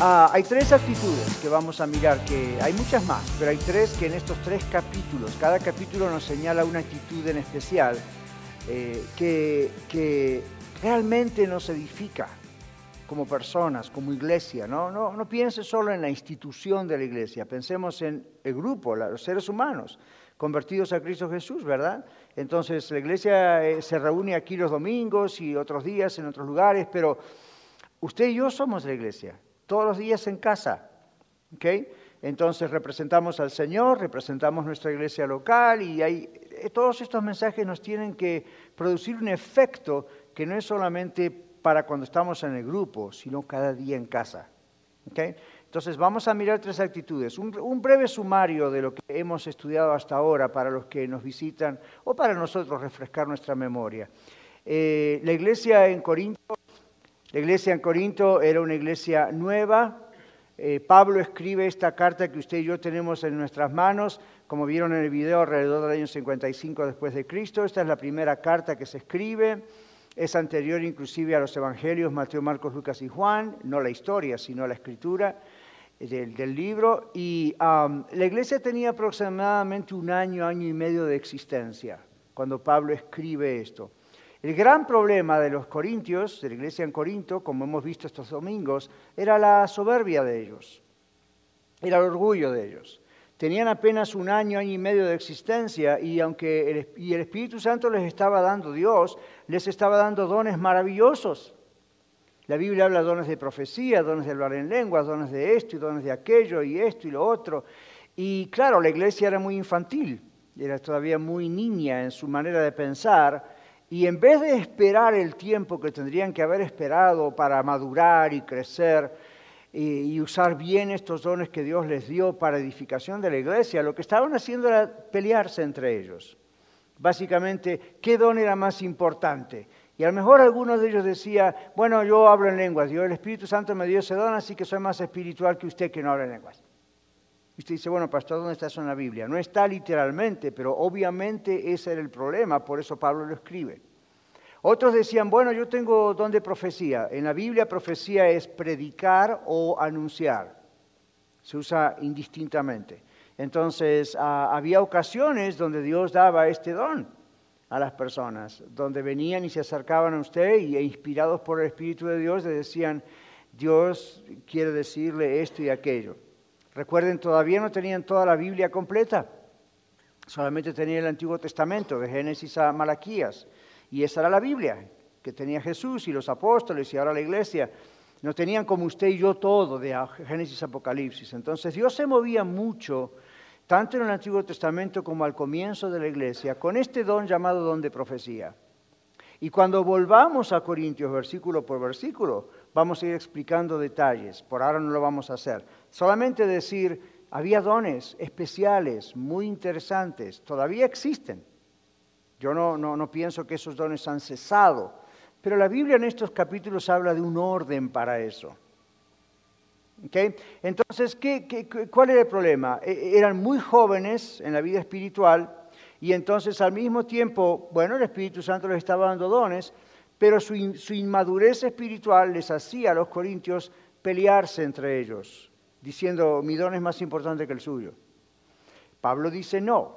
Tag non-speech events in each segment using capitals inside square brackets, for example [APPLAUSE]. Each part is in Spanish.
ah, hay tres actitudes que vamos a mirar, que hay muchas más, pero hay tres que en estos tres capítulos, cada capítulo nos señala una actitud en especial eh, que, que realmente nos edifica como personas, como iglesia. ¿no? No, no piense solo en la institución de la iglesia, pensemos en el grupo, los seres humanos convertidos a Cristo Jesús, ¿verdad? Entonces la iglesia eh, se reúne aquí los domingos y otros días en otros lugares, pero usted y yo somos la iglesia, todos los días en casa. Entonces representamos al Señor, representamos nuestra iglesia local y hay, eh, todos estos mensajes nos tienen que producir un efecto que no es solamente para cuando estamos en el grupo, sino cada día en casa. Entonces vamos a mirar tres actitudes. Un, breve sumario de lo que hemos estudiado hasta ahora para los que nos visitan o para nosotros refrescar nuestra memoria. Eh, la iglesia en Corinto, la iglesia en Corinto era una iglesia nueva. Eh, Pablo escribe esta carta que usted y yo tenemos en nuestras manos, como vieron en el video, alrededor del año 55 después de Cristo. Esta es la primera carta que se escribe. Es anterior inclusive a los evangelios Mateo, Marcos, Lucas y Juan, no la historia, sino la escritura del, libro. Y la iglesia tenía aproximadamente un año, año y medio de existencia cuando Pablo escribe esto. El gran problema de los corintios, de la iglesia en Corinto, como hemos visto estos domingos, era la soberbia de ellos, era el orgullo de ellos. Tenían apenas un año, año y medio de existencia y aunque el, y el Espíritu Santo les estaba dando Dios, les estaba dando dones maravillosos. La Biblia habla de dones de profecía, dones de hablar en lenguas, dones de esto y dones de aquello y esto y lo otro. Y claro, la iglesia era muy infantil, era todavía muy niña en su manera de pensar. Y en vez de esperar el tiempo que tendrían que haber esperado para madurar y crecer, y, usar bien estos dones que Dios les dio para edificación de la iglesia, lo que estaban haciendo era pelearse entre ellos. Básicamente, ¿qué don era más importante? Y a lo mejor algunos de ellos decía, bueno, yo hablo en lenguas, yo el Espíritu Santo me dio ese don, así que soy más espiritual que usted que no habla en lenguas. Y usted dice, bueno, pastor, ¿dónde está eso en la Biblia? No está literalmente, pero obviamente ese era el problema, por eso Pablo lo escribe. Otros decían, bueno, yo tengo don de profecía. En la Biblia profecía es predicar o anunciar. Se usa indistintamente. Entonces, ah, había ocasiones donde Dios daba este don a las personas, donde venían y se acercaban a usted y e inspirados por el Espíritu de Dios le decían, Dios quiere decirle esto y aquello. Recuerden, todavía no tenían toda la Biblia completa, solamente tenían el Antiguo Testamento, de Génesis a Malaquías. Y esa era la Biblia que tenía Jesús y los apóstoles y ahora la iglesia. No tenían como usted y yo todo de Génesis Apocalipsis. Entonces Dios se movía mucho, tanto en el Antiguo Testamento como al comienzo de la iglesia, con este don llamado don de profecía. Y cuando volvamos a Corintios versículo por versículo, vamos a ir explicando detalles. Por ahora no lo vamos a hacer. Solamente decir, había dones especiales, muy interesantes, todavía existen. Yo no, no, pienso que esos dones han cesado, pero la Biblia en estos capítulos habla de un orden para eso. Entonces, ¿qué, cuál era el problema? E, e, eran muy jóvenes en la vida espiritual y entonces al mismo tiempo, bueno, el Espíritu Santo les estaba dando dones, pero su, inmadurez espiritual les hacía a los corintios pelearse entre ellos, diciendo, mi don es más importante que el suyo. Pablo dice, no,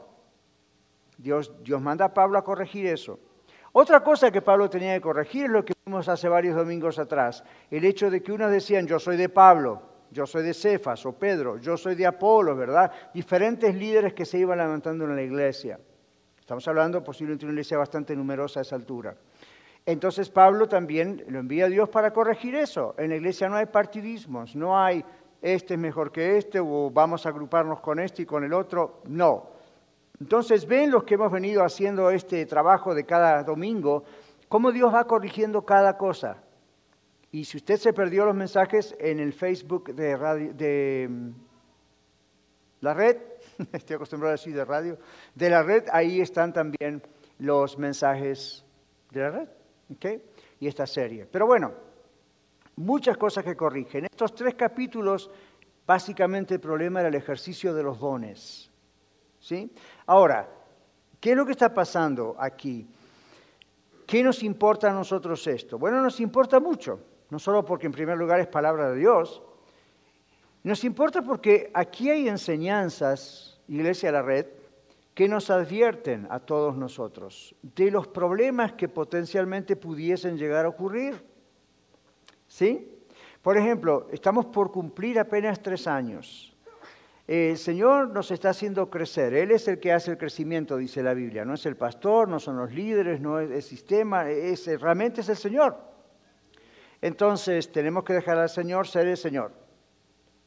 Dios, manda a Pablo a corregir eso. Otra cosa que Pablo tenía que corregir es lo que vimos hace varios domingos atrás, el hecho de que unos decían, yo soy de Pablo, yo soy de Cefas o Pedro, yo soy de Apolo, ¿verdad? Diferentes líderes que se iban levantando en la iglesia. Estamos hablando posiblemente de una iglesia bastante numerosa a esa altura. Entonces Pablo también lo envía a Dios para corregir eso. En la iglesia no hay partidismos, no hay este es mejor que este o vamos a agruparnos con este y con el otro. No, entonces ven los que hemos venido haciendo este trabajo de cada domingo, cómo Dios va corrigiendo cada cosa. Y si usted se perdió los mensajes en el Facebook de, radio, de mm, la red, [LAUGHS] estoy acostumbrado a decir de radio, de la red, ahí están también los mensajes de la red, Y esta serie. Pero bueno, muchas cosas que corrigen. Estos tres capítulos, básicamente el problema era el ejercicio de los dones, ¿sí? Ahora, ¿qué es lo que está pasando aquí? ¿Qué nos importa a nosotros esto? Bueno, nos importa mucho, no solo porque en primer lugar es palabra de Dios, nos importa porque aquí hay enseñanzas, Iglesia de la Red, que nos advierten a todos nosotros de los problemas que potencialmente pudiesen llegar a ocurrir. ¿Sí? Por ejemplo, estamos por cumplir apenas tres años. El Señor nos está haciendo crecer. Él es el que hace el crecimiento, dice la Biblia. No es el pastor, no son los líderes, no es el sistema, es, realmente es el Señor. Entonces tenemos que dejar al Señor ser el Señor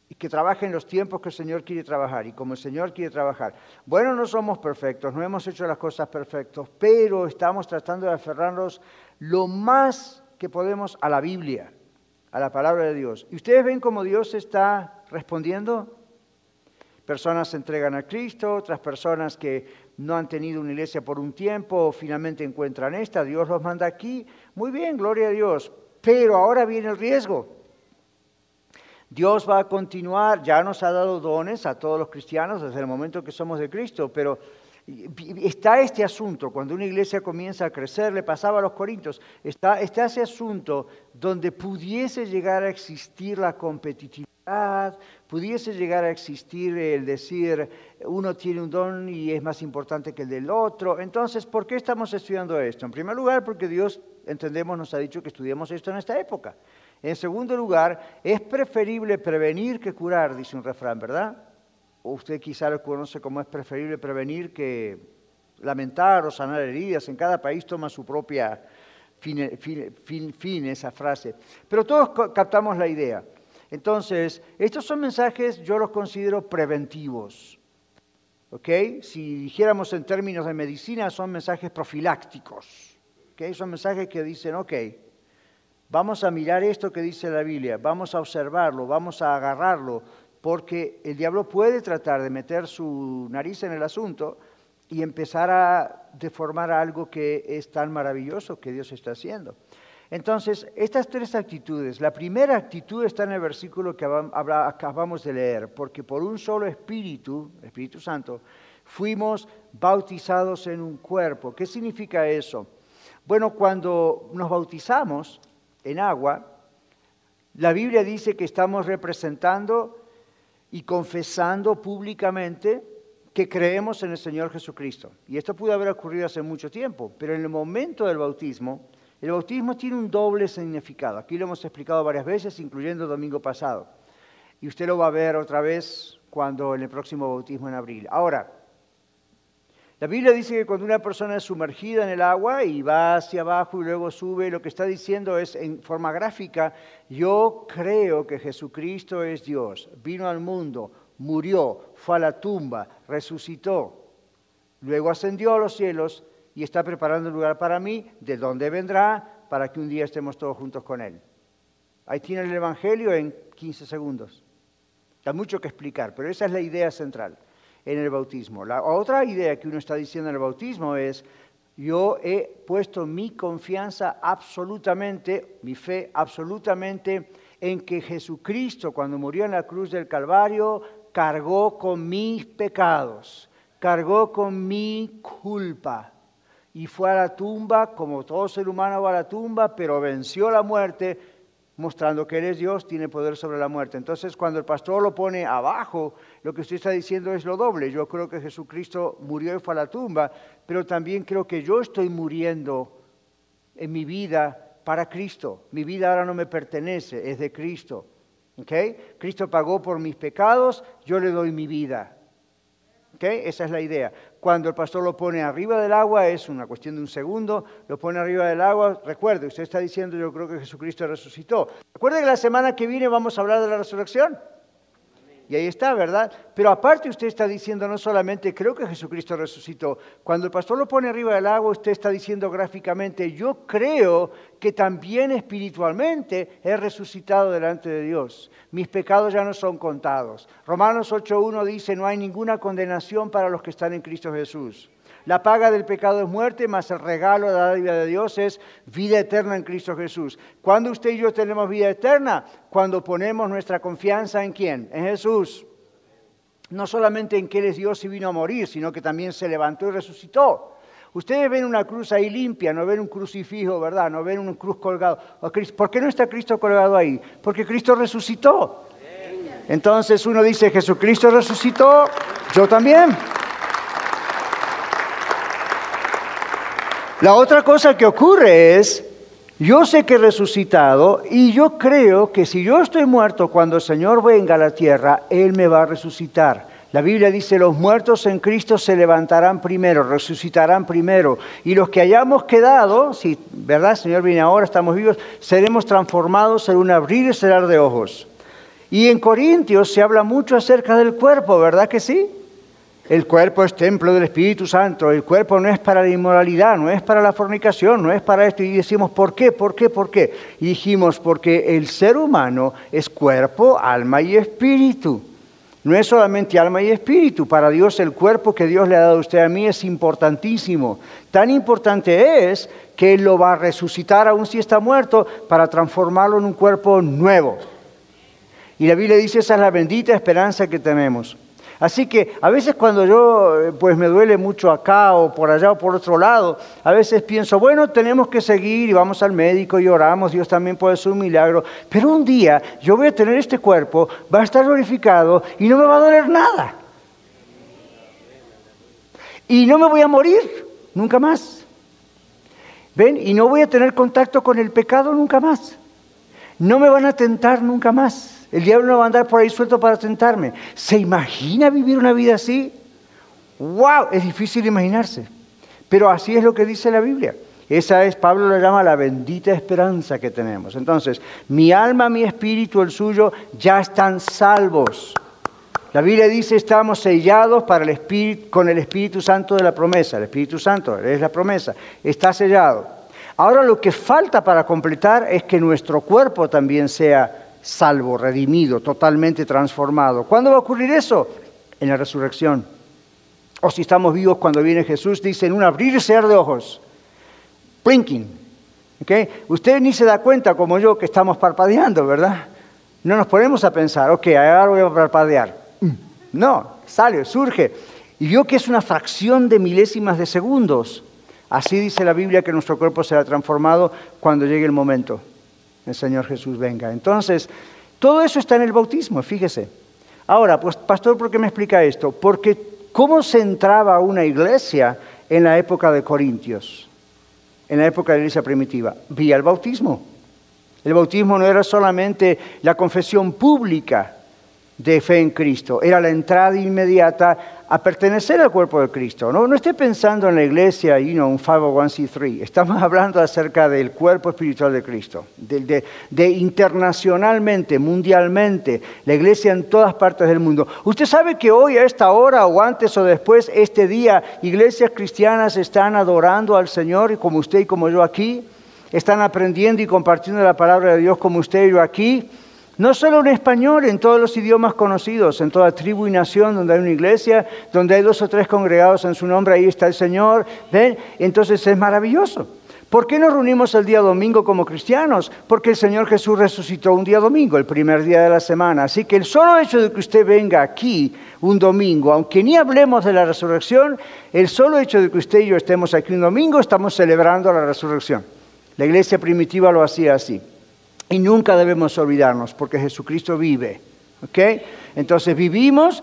y que trabaje en los tiempos que el Señor quiere trabajar y como el Señor quiere trabajar. Bueno, no somos perfectos, no hemos hecho las cosas perfectas, pero estamos tratando de aferrarnos lo más que podemos a la Biblia, a la palabra de Dios. ¿Y ustedes ven cómo Dios está respondiendo? Personas se entregan a Cristo, otras personas que no han tenido una iglesia por un tiempo, finalmente encuentran esta, Dios los manda aquí. Muy bien, gloria a Dios. Pero ahora viene el riesgo. Dios va a continuar, ya nos ha dado dones a todos los cristianos desde el momento que somos de Cristo, pero está este asunto, cuando una iglesia comienza a crecer, le pasaba a los corintios, está, está ese asunto donde pudiese llegar a existir la competitividad, pudiese llegar a existir el decir, uno tiene un don y es más importante que el del otro. Entonces, ¿por qué estamos estudiando esto? En primer lugar, porque Dios, entendemos, nos ha dicho que estudiemos esto en esta época. En segundo lugar, es preferible prevenir que curar, dice un refrán, ¿verdad? Usted quizá lo conoce como es preferible prevenir que lamentar o sanar heridas. En cada país toma su propia fin, esa frase. Pero todos captamos la idea. Entonces, estos son mensajes, yo los considero preventivos. ¿Ok? Si dijéramos en términos de medicina, son mensajes profilácticos. ¿Ok? Son mensajes que dicen, ok, Vamos a mirar esto que dice la Biblia, vamos a observarlo, vamos a agarrarlo, porque el diablo puede tratar de meter su nariz en el asunto y empezar a deformar algo que es tan maravilloso que Dios está haciendo. Entonces, estas tres actitudes, la primera actitud está en el versículo que acabamos de leer, porque por un solo espíritu, Espíritu Santo, fuimos bautizados en un cuerpo. ¿Qué significa eso? Bueno, cuando nos bautizamos, en agua, la Biblia dice que estamos representando y confesando públicamente que creemos en el Señor Jesucristo. Y esto pudo haber ocurrido hace mucho tiempo, pero en el momento del bautismo, el bautismo tiene un doble significado. Aquí lo hemos explicado varias veces, incluyendo el domingo pasado. Y usted lo va a ver otra vez cuando en el próximo bautismo en abril. Ahora, la Biblia dice que cuando una persona es sumergida en el agua y va hacia abajo y luego sube, lo que está diciendo es en forma gráfica, yo creo que Jesucristo es Dios, vino al mundo, murió, fue a la tumba, resucitó, luego ascendió a los cielos y está preparando un lugar para mí, de donde vendrá, para que un día estemos todos juntos con Él. Ahí tiene el Evangelio en 15 segundos. Hay mucho que explicar, pero esa es la idea central en el bautismo. La otra idea que uno está diciendo en el bautismo es, yo he puesto mi confianza absolutamente, mi fe absolutamente en que Jesucristo cuando murió en la cruz del Calvario cargó con mis pecados, cargó con mi culpa y fue a la tumba como todo ser humano va a la tumba, pero venció la muerte mostrando que Él es Dios, tiene poder sobre la muerte. Entonces, cuando el pastor lo pone abajo, lo que usted está diciendo es lo doble. Yo creo que Jesucristo murió y fue a la tumba, pero también creo que yo estoy muriendo en mi vida para Cristo. Mi vida ahora no me pertenece, es de Cristo. ¿Okay? Cristo pagó por mis pecados, yo le doy mi vida. Esa es la idea. Cuando el pastor lo pone arriba del agua, es una cuestión de un segundo, lo pone arriba del agua. Recuerde, usted está diciendo, yo creo que Jesucristo resucitó. Recuerde que la semana que viene vamos a hablar de la resurrección. Y ahí está, ¿verdad? Pero aparte usted está diciendo no solamente creo que Jesucristo resucitó. Cuando el pastor lo pone arriba del agua, usted está diciendo gráficamente, yo creo que también espiritualmente he resucitado delante de Dios. Mis pecados ya no son contados. Romanos 8.1 dice, no hay ninguna condenación para los que están en Cristo Jesús. La paga del pecado es muerte, más el regalo de la vida de Dios es vida eterna en Cristo Jesús. ¿Cuándo usted y yo tenemos vida eterna? Cuando ponemos nuestra confianza en quién? En Jesús. No solamente en que Él es Dios y vino a morir, sino que también se levantó y resucitó. Ustedes ven una cruz ahí limpia, no ven un crucifijo, ¿verdad? No ven una cruz colgado. ¿Por qué no está Cristo colgado ahí? Porque Cristo resucitó. Entonces uno dice, Jesucristo resucitó, yo también. La otra cosa que ocurre es, yo sé que he resucitado y yo creo que si yo estoy muerto cuando el Señor venga a la tierra, Él me va a resucitar. La Biblia dice, los muertos en Cristo se levantarán primero, resucitarán primero. Y los que hayamos quedado, si, ¿verdad? El Señor viene ahora, estamos vivos, seremos transformados en un abrir y cerrar de ojos. Y en Corintios se habla mucho acerca del cuerpo, ¿verdad que sí? El cuerpo es templo del Espíritu Santo, el cuerpo no es para la inmoralidad, no es para la fornicación, no es para esto. Y decimos, ¿por qué? ¿Por qué? ¿Por qué? Y dijimos, porque el ser humano es cuerpo, alma y espíritu. No es solamente alma y espíritu. Para Dios el cuerpo que Dios le ha dado a usted a mí es importantísimo. Tan importante es que Él lo va a resucitar aún si está muerto para transformarlo en un cuerpo nuevo. Y la Biblia dice, esa es la bendita esperanza que tenemos. Así que a veces cuando yo eh, pues me duele mucho acá o por allá o por otro lado, a veces pienso, bueno, tenemos que seguir y vamos al médico y oramos, Dios también puede ser un milagro, pero un día yo voy a tener este cuerpo, va a estar glorificado y no me va a doler nada. Y no me voy a morir nunca más. ¿Ven? Y no voy a tener contacto con el pecado nunca más. No me van a tentar nunca más. El diablo no va a andar por ahí suelto para tentarme. ¿Se imagina vivir una vida así? ¡Wow! Es difícil imaginarse. Pero así es lo que dice la Biblia. Esa es, Pablo lo llama la bendita esperanza que tenemos. Entonces, mi alma, mi espíritu, el suyo, ya están salvos. La Biblia dice, estamos sellados para el espíritu, con el Espíritu Santo de la promesa. El Espíritu Santo es la promesa. Está sellado. Ahora lo que falta para completar es que nuestro cuerpo también sea salvo, redimido, totalmente transformado. ¿Cuándo va a ocurrir eso? En la resurrección. O si estamos vivos cuando viene Jesús, dice un abrir y cerrar de ojos. Blinking. ¿Okay? Usted ni se da cuenta, como yo, que estamos parpadeando, ¿verdad? No nos ponemos a pensar, ok, ahora voy a parpadear. Mm. No, sale, surge. Y vio que es una fracción de milésimas de segundos. Así dice la Biblia que nuestro cuerpo será transformado cuando llegue el momento el Señor Jesús venga. Entonces, todo eso está en el bautismo, fíjese. Ahora, pues, pastor, ¿por qué me explica esto? Porque ¿cómo se entraba una iglesia en la época de Corintios? En la época de la iglesia primitiva. Vía el bautismo. El bautismo no era solamente la confesión pública de fe en Cristo, era la entrada inmediata a pertenecer al cuerpo de Cristo. No, no esté pensando en la iglesia, you know, un 501c3. Estamos hablando acerca del cuerpo espiritual de Cristo, de, de, internacionalmente, mundialmente, la iglesia en todas partes del mundo. Usted sabe que hoy, a esta hora, o antes o después, este día, iglesias cristianas están adorando al Señor, y como usted y como yo aquí, están aprendiendo y compartiendo la palabra de Dios como usted y yo aquí. No solo en español, en todos los idiomas conocidos, en toda tribu y nación donde hay una iglesia, donde hay dos o tres congregados en su nombre, ahí está el Señor. ¿Ven? Entonces es maravilloso. ¿Por qué nos reunimos el día domingo como cristianos? Porque el Señor Jesús resucitó un día domingo, el primer día de la semana. Así que el solo hecho de que usted venga aquí un domingo, aunque ni hablemos de la resurrección, el solo hecho de que usted y yo estemos aquí un domingo, estamos celebrando la resurrección. La iglesia primitiva lo hacía así. Y nunca debemos olvidarnos, porque Jesucristo vive. Entonces vivimos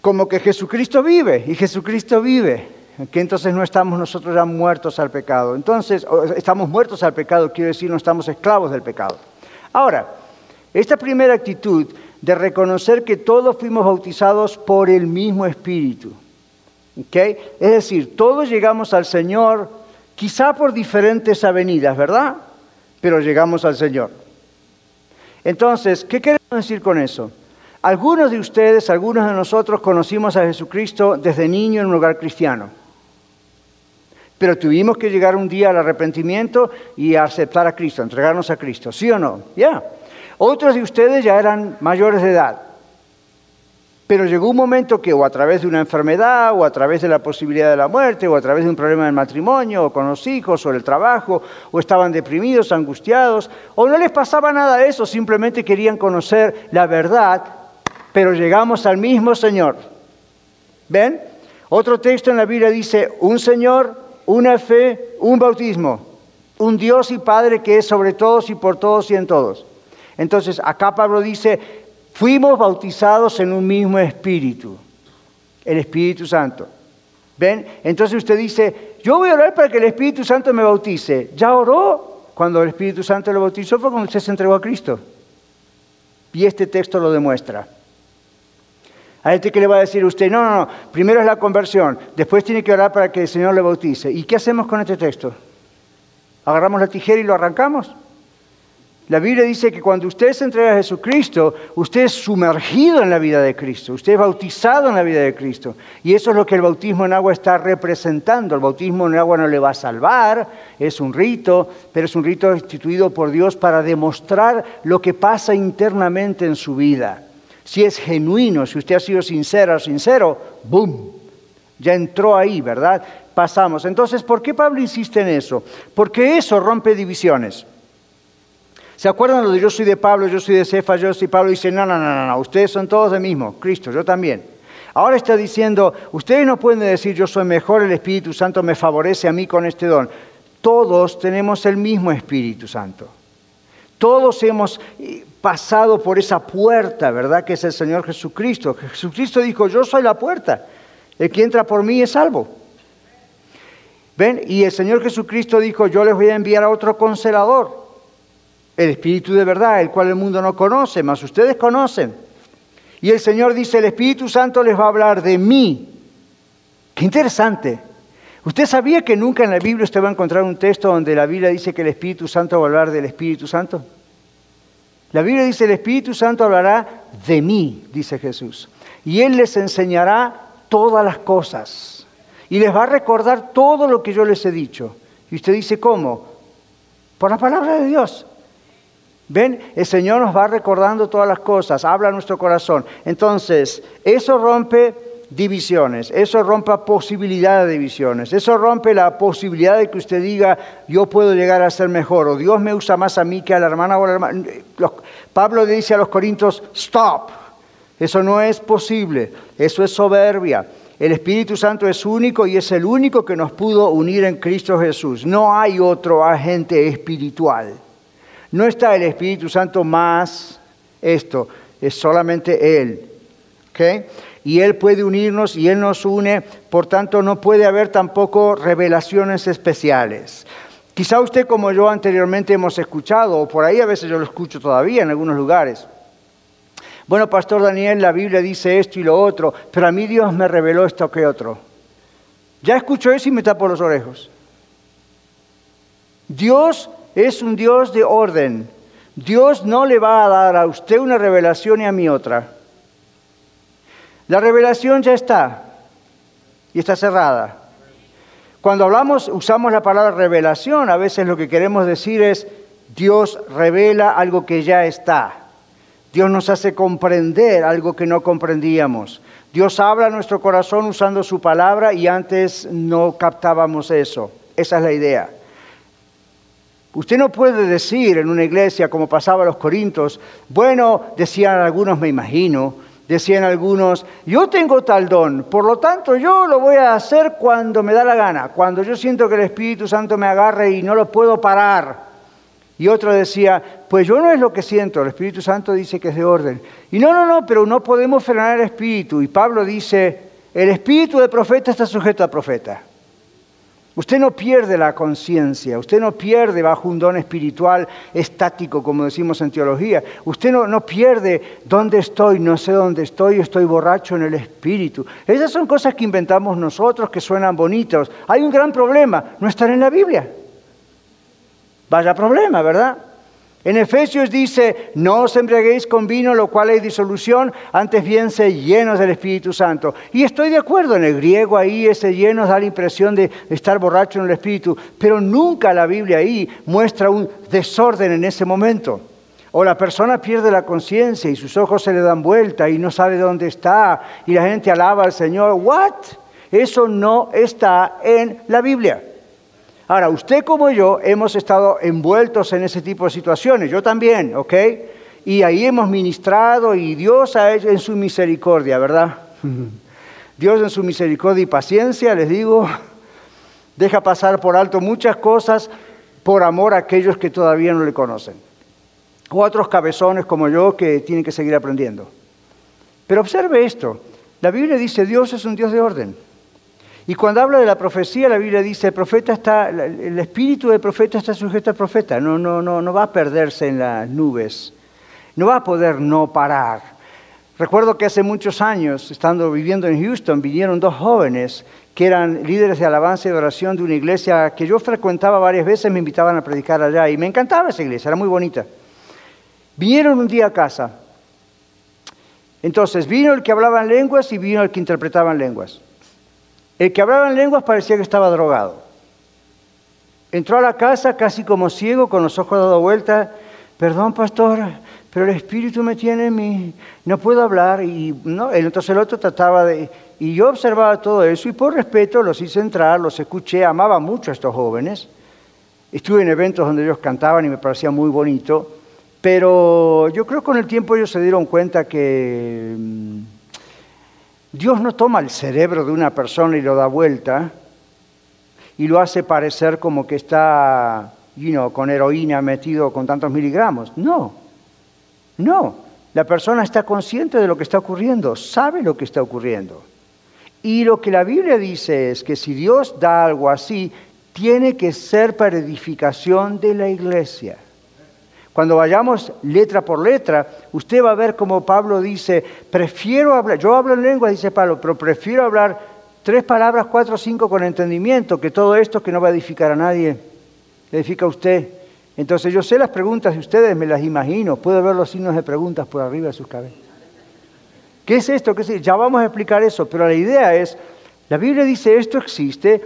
como que Jesucristo vive, y Jesucristo vive. Entonces no estamos nosotros ya muertos al pecado. Entonces, estamos muertos al pecado, quiero decir, no estamos esclavos del pecado. Ahora, esta primera actitud de reconocer que todos fuimos bautizados por el mismo Espíritu. ¿ok? Es decir, todos llegamos al Señor quizá por diferentes avenidas, ¿verdad? pero llegamos al Señor. Entonces, ¿qué queremos decir con eso? Algunos de ustedes, algunos de nosotros conocimos a Jesucristo desde niño en un lugar cristiano. Pero tuvimos que llegar un día al arrepentimiento y a aceptar a Cristo, entregarnos a Cristo, ¿sí o no? Ya. Otros de ustedes ya eran mayores de edad. Pero llegó un momento que o a través de una enfermedad, o a través de la posibilidad de la muerte, o a través de un problema del matrimonio, o con los hijos, o el trabajo, o estaban deprimidos, angustiados, o no les pasaba nada de eso, simplemente querían conocer la verdad, pero llegamos al mismo Señor. ¿Ven? Otro texto en la Biblia dice, un Señor, una fe, un bautismo, un Dios y Padre que es sobre todos y por todos y en todos. Entonces, acá Pablo dice, fuimos bautizados en un mismo espíritu, el Espíritu Santo. ¿Ven? Entonces usted dice, yo voy a orar para que el Espíritu Santo me bautice. ¿Ya oró? Cuando el Espíritu Santo lo bautizó fue cuando usted se entregó a Cristo. Y este texto lo demuestra. Hay gente que le va a decir a usted, no, no, no, primero es la conversión, después tiene que orar para que el Señor le bautice. ¿Y qué hacemos con este texto? ¿Agarramos la tijera y lo arrancamos? La Biblia dice que cuando usted se entrega a Jesucristo, usted es sumergido en la vida de Cristo, usted es bautizado en la vida de Cristo. Y eso es lo que el bautismo en agua está representando. El bautismo en agua no le va a salvar, es un rito, pero es un rito instituido por Dios para demostrar lo que pasa internamente en su vida. Si es genuino, si usted ha sido sincero o sincero, ¡boom! Ya entró ahí, ¿verdad? Pasamos. Entonces, ¿por qué Pablo insiste en eso? Porque eso rompe divisiones. ¿Se acuerdan lo de yo soy de Pablo, yo soy de Cefa, yo soy Pablo? Dice, no, no, no, no, ustedes son todos de mismo, Cristo, yo también. Ahora está diciendo, ustedes no pueden decir yo soy mejor, el Espíritu Santo me favorece a mí con este don. Todos tenemos el mismo Espíritu Santo. Todos hemos eh, pasado por esa puerta, ¿verdad? Que es el Señor Jesucristo. Jesucristo dijo, yo soy la puerta. El que entra por mí es salvo. ¿Ven? Y el Señor Jesucristo dijo, yo les voy a enviar a otro consolador el Espíritu de verdad, el cual el mundo no conoce, mas ustedes conocen. Y el Señor dice, el Espíritu Santo les va a hablar de mí. Qué interesante. ¿Usted sabía que nunca en la Biblia usted va a encontrar un texto donde la Biblia dice que el Espíritu Santo va a hablar del Espíritu Santo? La Biblia dice, el Espíritu Santo hablará de mí, dice Jesús. Y Él les enseñará todas las cosas. Y les va a recordar todo lo que yo les he dicho. Y usted dice, ¿cómo? Por la palabra de Dios. ¿Ven? El Señor nos va recordando todas las cosas, habla a nuestro corazón. Entonces, eso rompe divisiones, eso rompe posibilidad de divisiones, eso rompe la posibilidad de que usted diga, yo puedo llegar a ser mejor, o Dios me usa más a mí que a la hermana o a la hermana. Pablo le dice a los corintios, stop, eso no es posible, eso es soberbia. El Espíritu Santo es único y es el único que nos pudo unir en Cristo Jesús. No hay otro agente espiritual. No está el Espíritu Santo más esto, es solamente Él. Y Él puede unirnos y Él nos une, por tanto no puede haber tampoco revelaciones especiales. Quizá usted como yo anteriormente hemos escuchado, o por ahí a veces yo lo escucho todavía en algunos lugares. Bueno, Pastor Daniel, la Biblia dice esto y lo otro, pero a mí Dios me reveló esto que otro. Ya escucho eso y me tapo los orejos. Dios es un Dios de orden. Dios no le va a dar a usted una revelación y a mí otra. La revelación ya está y está cerrada. Cuando hablamos, usamos la palabra revelación, a veces lo que queremos decir es Dios revela algo que ya está. Dios nos hace comprender algo que no comprendíamos. Dios habla nuestro corazón usando su palabra y antes no captábamos eso. Esa es la idea. Usted no puede decir en una iglesia, como pasaba a los Corintios, bueno, decían algunos, me imagino, decían algunos, yo tengo tal don, por lo tanto yo lo voy a hacer cuando me da la gana, cuando yo siento que el Espíritu Santo me agarre y no lo puedo parar. Y otro decía, pues yo no es lo que siento, el Espíritu Santo dice que es de orden. Y no, no, no, pero no podemos frenar el Espíritu. Y Pablo dice, el Espíritu de profeta está sujeto a profeta. Usted no pierde la conciencia, usted no pierde bajo un don espiritual estático, como decimos en teología. Usted no, no, pierde dónde estoy, no sé dónde estoy, estoy borracho en el espíritu. Esas son cosas que inventamos nosotros que suenan bonitos. Hay un gran problema, no estar en la Biblia. Vaya problema, ¿verdad? En Efesios dice, no os embriaguéis con vino, lo cual hay disolución, antes bien se llenos del Espíritu Santo. Y estoy de acuerdo, en el griego ahí ese llenos da la impresión de estar borracho en el Espíritu, pero nunca la Biblia ahí muestra un desorden en ese momento. O la persona pierde la conciencia y sus ojos se le dan vuelta y no sabe dónde está y la gente alaba al Señor. ¿What? Eso no está en la Biblia. Ahora, usted como yo hemos estado envueltos en ese tipo de situaciones, yo también, ¿ok? Y ahí hemos ministrado y Dios ha hecho en su misericordia, ¿verdad? Dios en su misericordia y paciencia, les digo, deja pasar por alto muchas cosas por amor a aquellos que todavía no le conocen. O otros cabezones como yo que tienen que seguir aprendiendo. Pero observe esto, la Biblia dice Dios es un Dios de orden. Y cuando habla de la profecía, la Biblia dice, el espíritu del profeta está sujeto al profeta, no, no, no, no va a perderse en las nubes, no va a poder no parar. Recuerdo que hace muchos años, estando viviendo en Houston, vinieron dos jóvenes que eran líderes de alabanza y oración de una iglesia que yo frecuentaba varias veces, me invitaban a predicar allá y me encantaba esa iglesia, era muy bonita. Vinieron un día a casa. Entonces vino el que hablaba en lenguas y vino el que interpretaba en lenguas. El que hablaba en lenguas parecía que estaba drogado. Entró a la casa casi como ciego, con los ojos dados vuelta. Perdón, pastor, pero el espíritu me tiene en mí, no puedo hablar. Y no, entonces el otro trataba de... Y yo observaba todo eso y por respeto los hice entrar, los escuché, amaba mucho a estos jóvenes. Estuve en eventos donde ellos cantaban y me parecía muy bonito. Pero yo creo que con el tiempo ellos se dieron cuenta que mm, Dios no toma el cerebro de una persona y lo da vuelta y lo hace parecer como que está con heroína metido con tantos miligramos. No, no. La persona está consciente de lo que está ocurriendo, sabe lo que está ocurriendo. Y lo que la Biblia dice es que si Dios da algo así, tiene que ser para edificación de la iglesia. Cuando vayamos letra por letra, usted va a ver como Pablo dice, prefiero hablar, yo hablo en lengua, dice Pablo, pero prefiero hablar tres palabras, cuatro o cinco con entendimiento, que todo esto que no va a edificar a nadie, edifica a usted. Entonces yo sé las preguntas de ustedes, me las imagino, puedo ver los signos de preguntas por arriba de sus cabezas. ¿Qué es esto? ¿Qué es? Ya vamos a explicar eso, pero la idea es, la Biblia dice esto existe,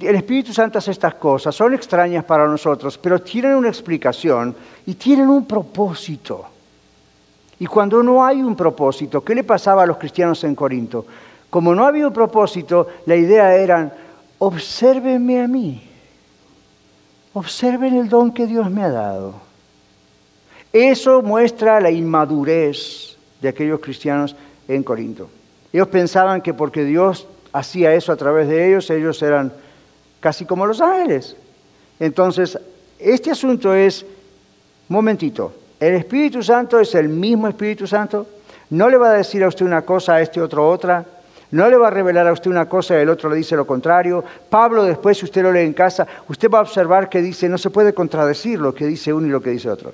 el Espíritu Santo hace estas cosas, son extrañas para nosotros, pero tienen una explicación y tienen un propósito. Y cuando no hay un propósito, ¿qué le pasaba a los cristianos en Corinto? Como no había un propósito, la idea era, obsérvenme a mí, observen el don que Dios me ha dado. Eso muestra la inmadurez de aquellos cristianos en Corinto. Ellos pensaban que porque Dios hacía eso a través de ellos, ellos eran casi como los ángeles. Entonces, este asunto es, momentito, el Espíritu Santo es el mismo Espíritu Santo, no le va a decir a usted una cosa, a este otro otra, no le va a revelar a usted una cosa y el otro le dice lo contrario. Pablo después, si usted lo lee en casa, usted va a observar que dice, no se puede contradecir lo que dice uno y lo que dice otro.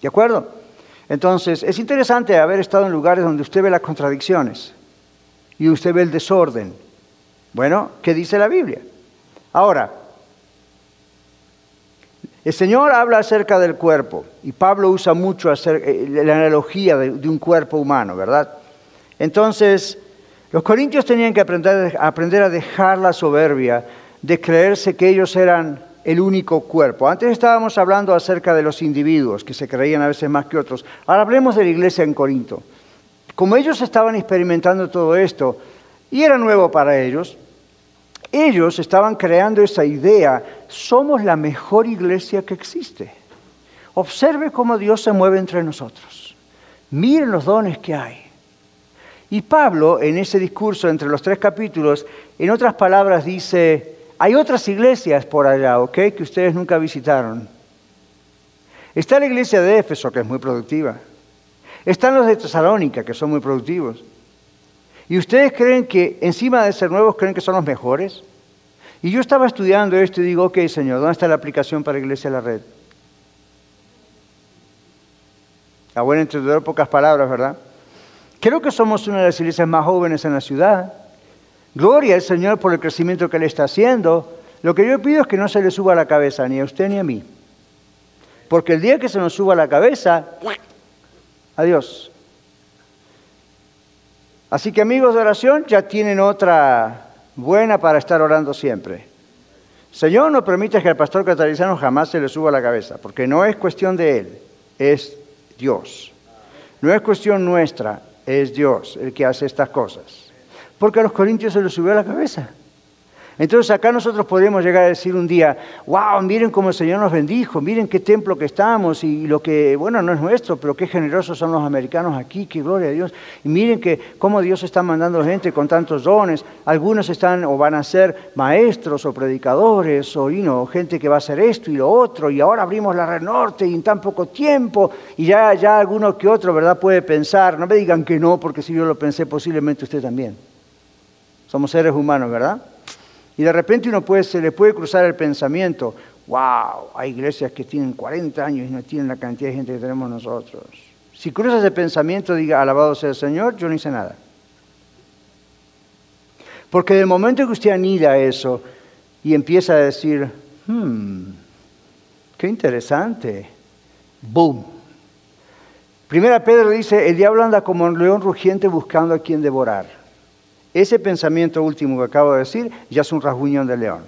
¿De acuerdo? Entonces, es interesante haber estado en lugares donde usted ve las contradicciones y usted ve el desorden. Bueno, ¿qué dice la Biblia? Ahora, el Señor habla acerca del cuerpo y Pablo usa mucho eh, la analogía de, un cuerpo humano, ¿verdad? Entonces, los corintios tenían que aprender, aprender a dejar la soberbia de creerse que ellos eran el único cuerpo. Antes estábamos hablando acerca de los individuos, que se creían a veces más que otros. Ahora hablemos de la iglesia en Corinto. Como ellos estaban experimentando todo esto y era nuevo para ellos, ellos estaban creando esa idea, somos la mejor iglesia que existe. Observe cómo Dios se mueve entre nosotros. Miren los dones que hay. Y Pablo, en ese discurso entre los tres capítulos, en otras palabras dice, hay otras iglesias por allá, ¿ok? Que ustedes nunca visitaron. Está la iglesia de Éfeso, que es muy productiva. Están los de Tesalónica, que son muy productivos. ¿Y ustedes creen que encima de ser nuevos creen que son los mejores? Y yo estaba estudiando esto y digo, ok, Señor, ¿dónde está la aplicación para Iglesia de la Red? A buen entendedor, pocas palabras, ¿verdad? Creo que somos una de las iglesias más jóvenes en la ciudad. Gloria al Señor por el crecimiento que Él está haciendo. Lo que yo pido es que no se le suba a la cabeza ni a usted ni a mí. Porque el día que se nos suba la cabeza, adiós. Así que amigos de oración ya tienen otra buena para estar orando siempre. Señor, no permitas que al pastor catarizano jamás se le suba la cabeza, porque no es cuestión de él, es Dios. No es cuestión nuestra, es Dios el que hace estas cosas. Porque a los corintios se les subió la cabeza. Entonces acá nosotros podemos llegar a decir un día, wow, miren cómo el Señor nos bendijo, miren qué templo que estamos y lo que, bueno, no es nuestro, pero qué generosos son los americanos aquí, qué gloria a Dios. Y miren que cómo Dios está mandando gente con tantos dones. Algunos están o van a ser maestros o predicadores o you gente que va a hacer esto y lo otro. Y ahora abrimos la red norte y en tan poco tiempo. Y ya, ya alguno que otro, ¿verdad? Puede pensar, no me digan que no, porque si yo lo pensé, posiblemente usted también. Somos seres humanos, ¿verdad? Y de repente uno puede, se le puede cruzar el pensamiento, wow, hay iglesias que tienen 40 años y no tienen la cantidad de gente que tenemos nosotros. Si cruzas ese pensamiento, diga, alabado sea el Señor, yo no hice nada. Porque del momento que usted anida eso y empieza a decir, hmm, qué interesante, boom. Primera Pedro dice, el diablo anda como un león rugiente buscando a quien devorar. Ese pensamiento último que acabo de decir ya es un rasguñón de león.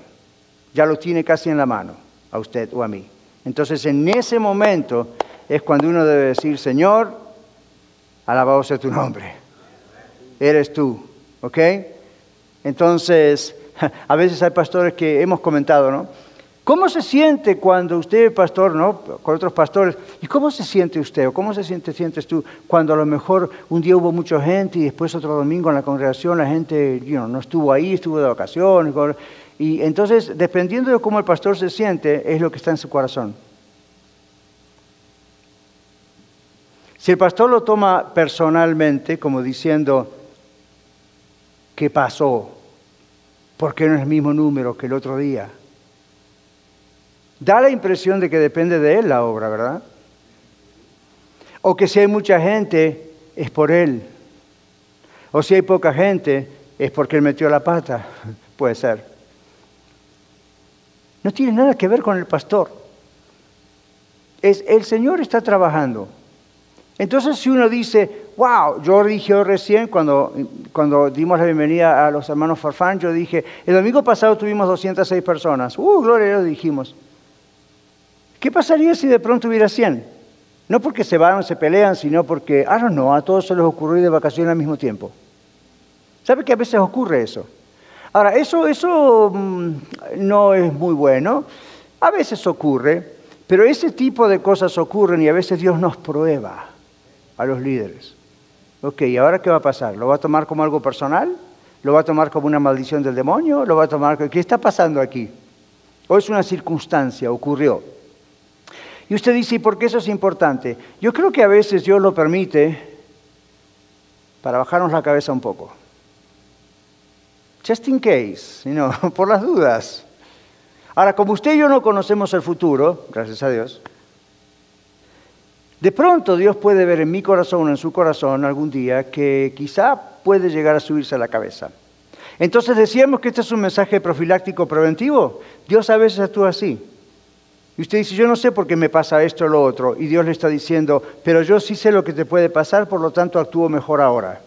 Ya lo tiene casi en la mano, a usted o a mí. Entonces en ese momento es cuando uno debe decir, Señor, alabado sea tu nombre. Eres tú, ¿ok? Entonces, [LAUGHS] a veces hay pastores que hemos comentado, ¿no? ¿Cómo se siente cuando usted, pastor, ¿no? con otros pastores, ¿y cómo se siente usted o cómo se siente, sientes tú cuando a lo mejor un día hubo mucha gente y después otro domingo en la congregación la gente no estuvo ahí, estuvo de vacaciones? Y entonces, dependiendo de cómo el pastor se siente, es lo que está en su corazón. Si el pastor lo toma personalmente, como diciendo, ¿qué pasó? ¿Por qué no es el mismo número que el otro día? Da la impresión de que depende de Él la obra, ¿verdad? O que si hay mucha gente, es por Él. O si hay poca gente, es porque Él metió la pata. [LAUGHS] Puede ser. No tiene nada que ver con el pastor. Es, el Señor está trabajando. Entonces si uno dice, wow, yo dije recién cuando, cuando dimos la bienvenida a los hermanos Farfán, yo dije, el domingo pasado tuvimos 206 personas. Uh, gloria a Dios, dijimos. ¿Qué pasaría si de pronto hubiera 100? No porque se van, se pelean, sino porque, ah, no, a todos se les ocurrió ir de vacaciones al mismo tiempo. ¿Sabe que a veces ocurre eso? Ahora, eso, eso mm, no es muy bueno. A veces ocurre, pero ese tipo de cosas ocurren y a veces Dios nos prueba a los líderes. Ok, ¿y ahora qué va a pasar? ¿Lo va a tomar como algo personal? ¿Lo va a tomar como una maldición del demonio? ¿Lo va a tomar ¿Qué está pasando aquí? ¿O es una circunstancia? ¿Ocurrió? Y usted dice, ¿y por qué eso es importante? Yo creo que a veces Dios lo permite para bajarnos la cabeza un poco. Just in case, you [LAUGHS] por las dudas. Ahora, como usted y yo no conocemos el futuro, gracias a Dios, de pronto Dios puede ver en mi corazón en su corazón algún día que quizá puede llegar a subirse a la cabeza. Entonces decíamos que este es un mensaje profiláctico preventivo. Dios a veces actúa así. Y usted dice, yo no sé por qué me pasa esto o lo otro. Y Dios le está diciendo, pero yo sí sé lo que te puede pasar, por lo tanto actúo mejor ahora.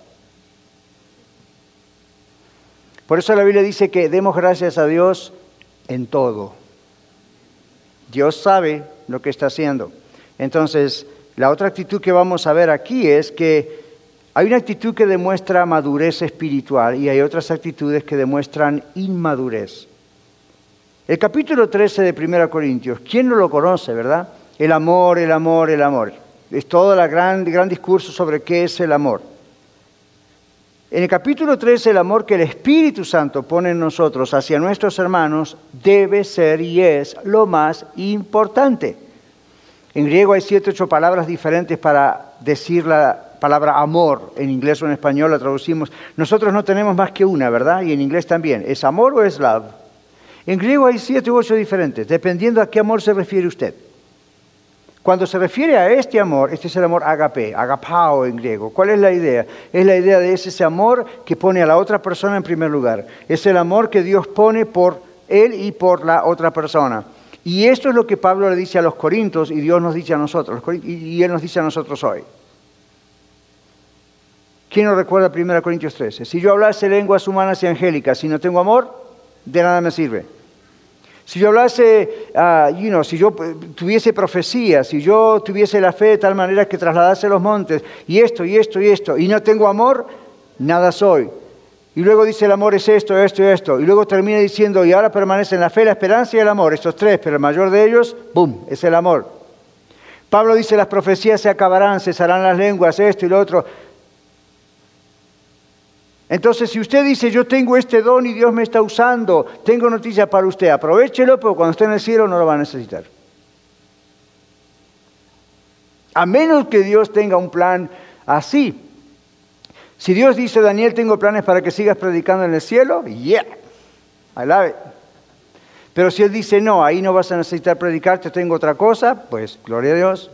Por eso la Biblia dice que demos gracias a Dios en todo. Dios sabe lo que está haciendo. Entonces, la otra actitud que vamos a ver aquí es que hay una actitud que demuestra madurez espiritual y hay otras actitudes que demuestran inmadurez. El capítulo 13 de 1 Corintios, ¿quién no lo conoce, verdad? El amor, el amor, el amor. Es todo el gran, gran discurso sobre qué es el amor. En el capítulo 13, el amor que el Espíritu Santo pone en nosotros hacia nuestros hermanos debe ser y es lo más importante. En griego hay siete, ocho palabras diferentes para decir la palabra amor. En inglés o en español la traducimos. Nosotros no tenemos más que una, ¿verdad? Y en inglés también. ¿Es amor o es love? En griego hay siete u ocho diferentes, dependiendo a qué amor se refiere usted. Cuando se refiere a este amor, este es el amor agape, agapao en griego. ¿Cuál es la idea? Es la idea de ese amor que pone a la otra persona en primer lugar. Es el amor que Dios pone por él y por la otra persona. Y esto es lo que Pablo le dice a los corintios y Dios nos dice a nosotros, y Él nos dice a nosotros hoy. ¿Quién nos recuerda 1 Corintios 13? Si yo hablase lenguas humanas y angélicas, si no tengo amor, de nada me sirve. Si yo hablase, uh, si yo tuviese profecía, si yo tuviese la fe de tal manera que trasladase los montes, y esto, y esto, y esto, y no tengo amor, nada soy. Y luego dice el amor es esto, esto y esto. Y luego termina diciendo, y ahora permanecen la fe, la esperanza y el amor. Estos tres, pero el mayor de ellos, ¡boom!, es el amor. Pablo dice, las profecías se acabarán, cesarán las lenguas, esto y lo otro. Entonces, si usted dice, yo tengo este don y Dios me está usando, tengo noticia para usted, aprovechelo, pero cuando esté en el cielo no lo va a necesitar. A menos que Dios tenga un plan así. Si Dios dice, Daniel, tengo planes para que sigas predicando en el cielo, yeah, I love it. Pero si Él dice, no, ahí no vas a necesitar predicar, te tengo otra cosa, pues gloria a Dios.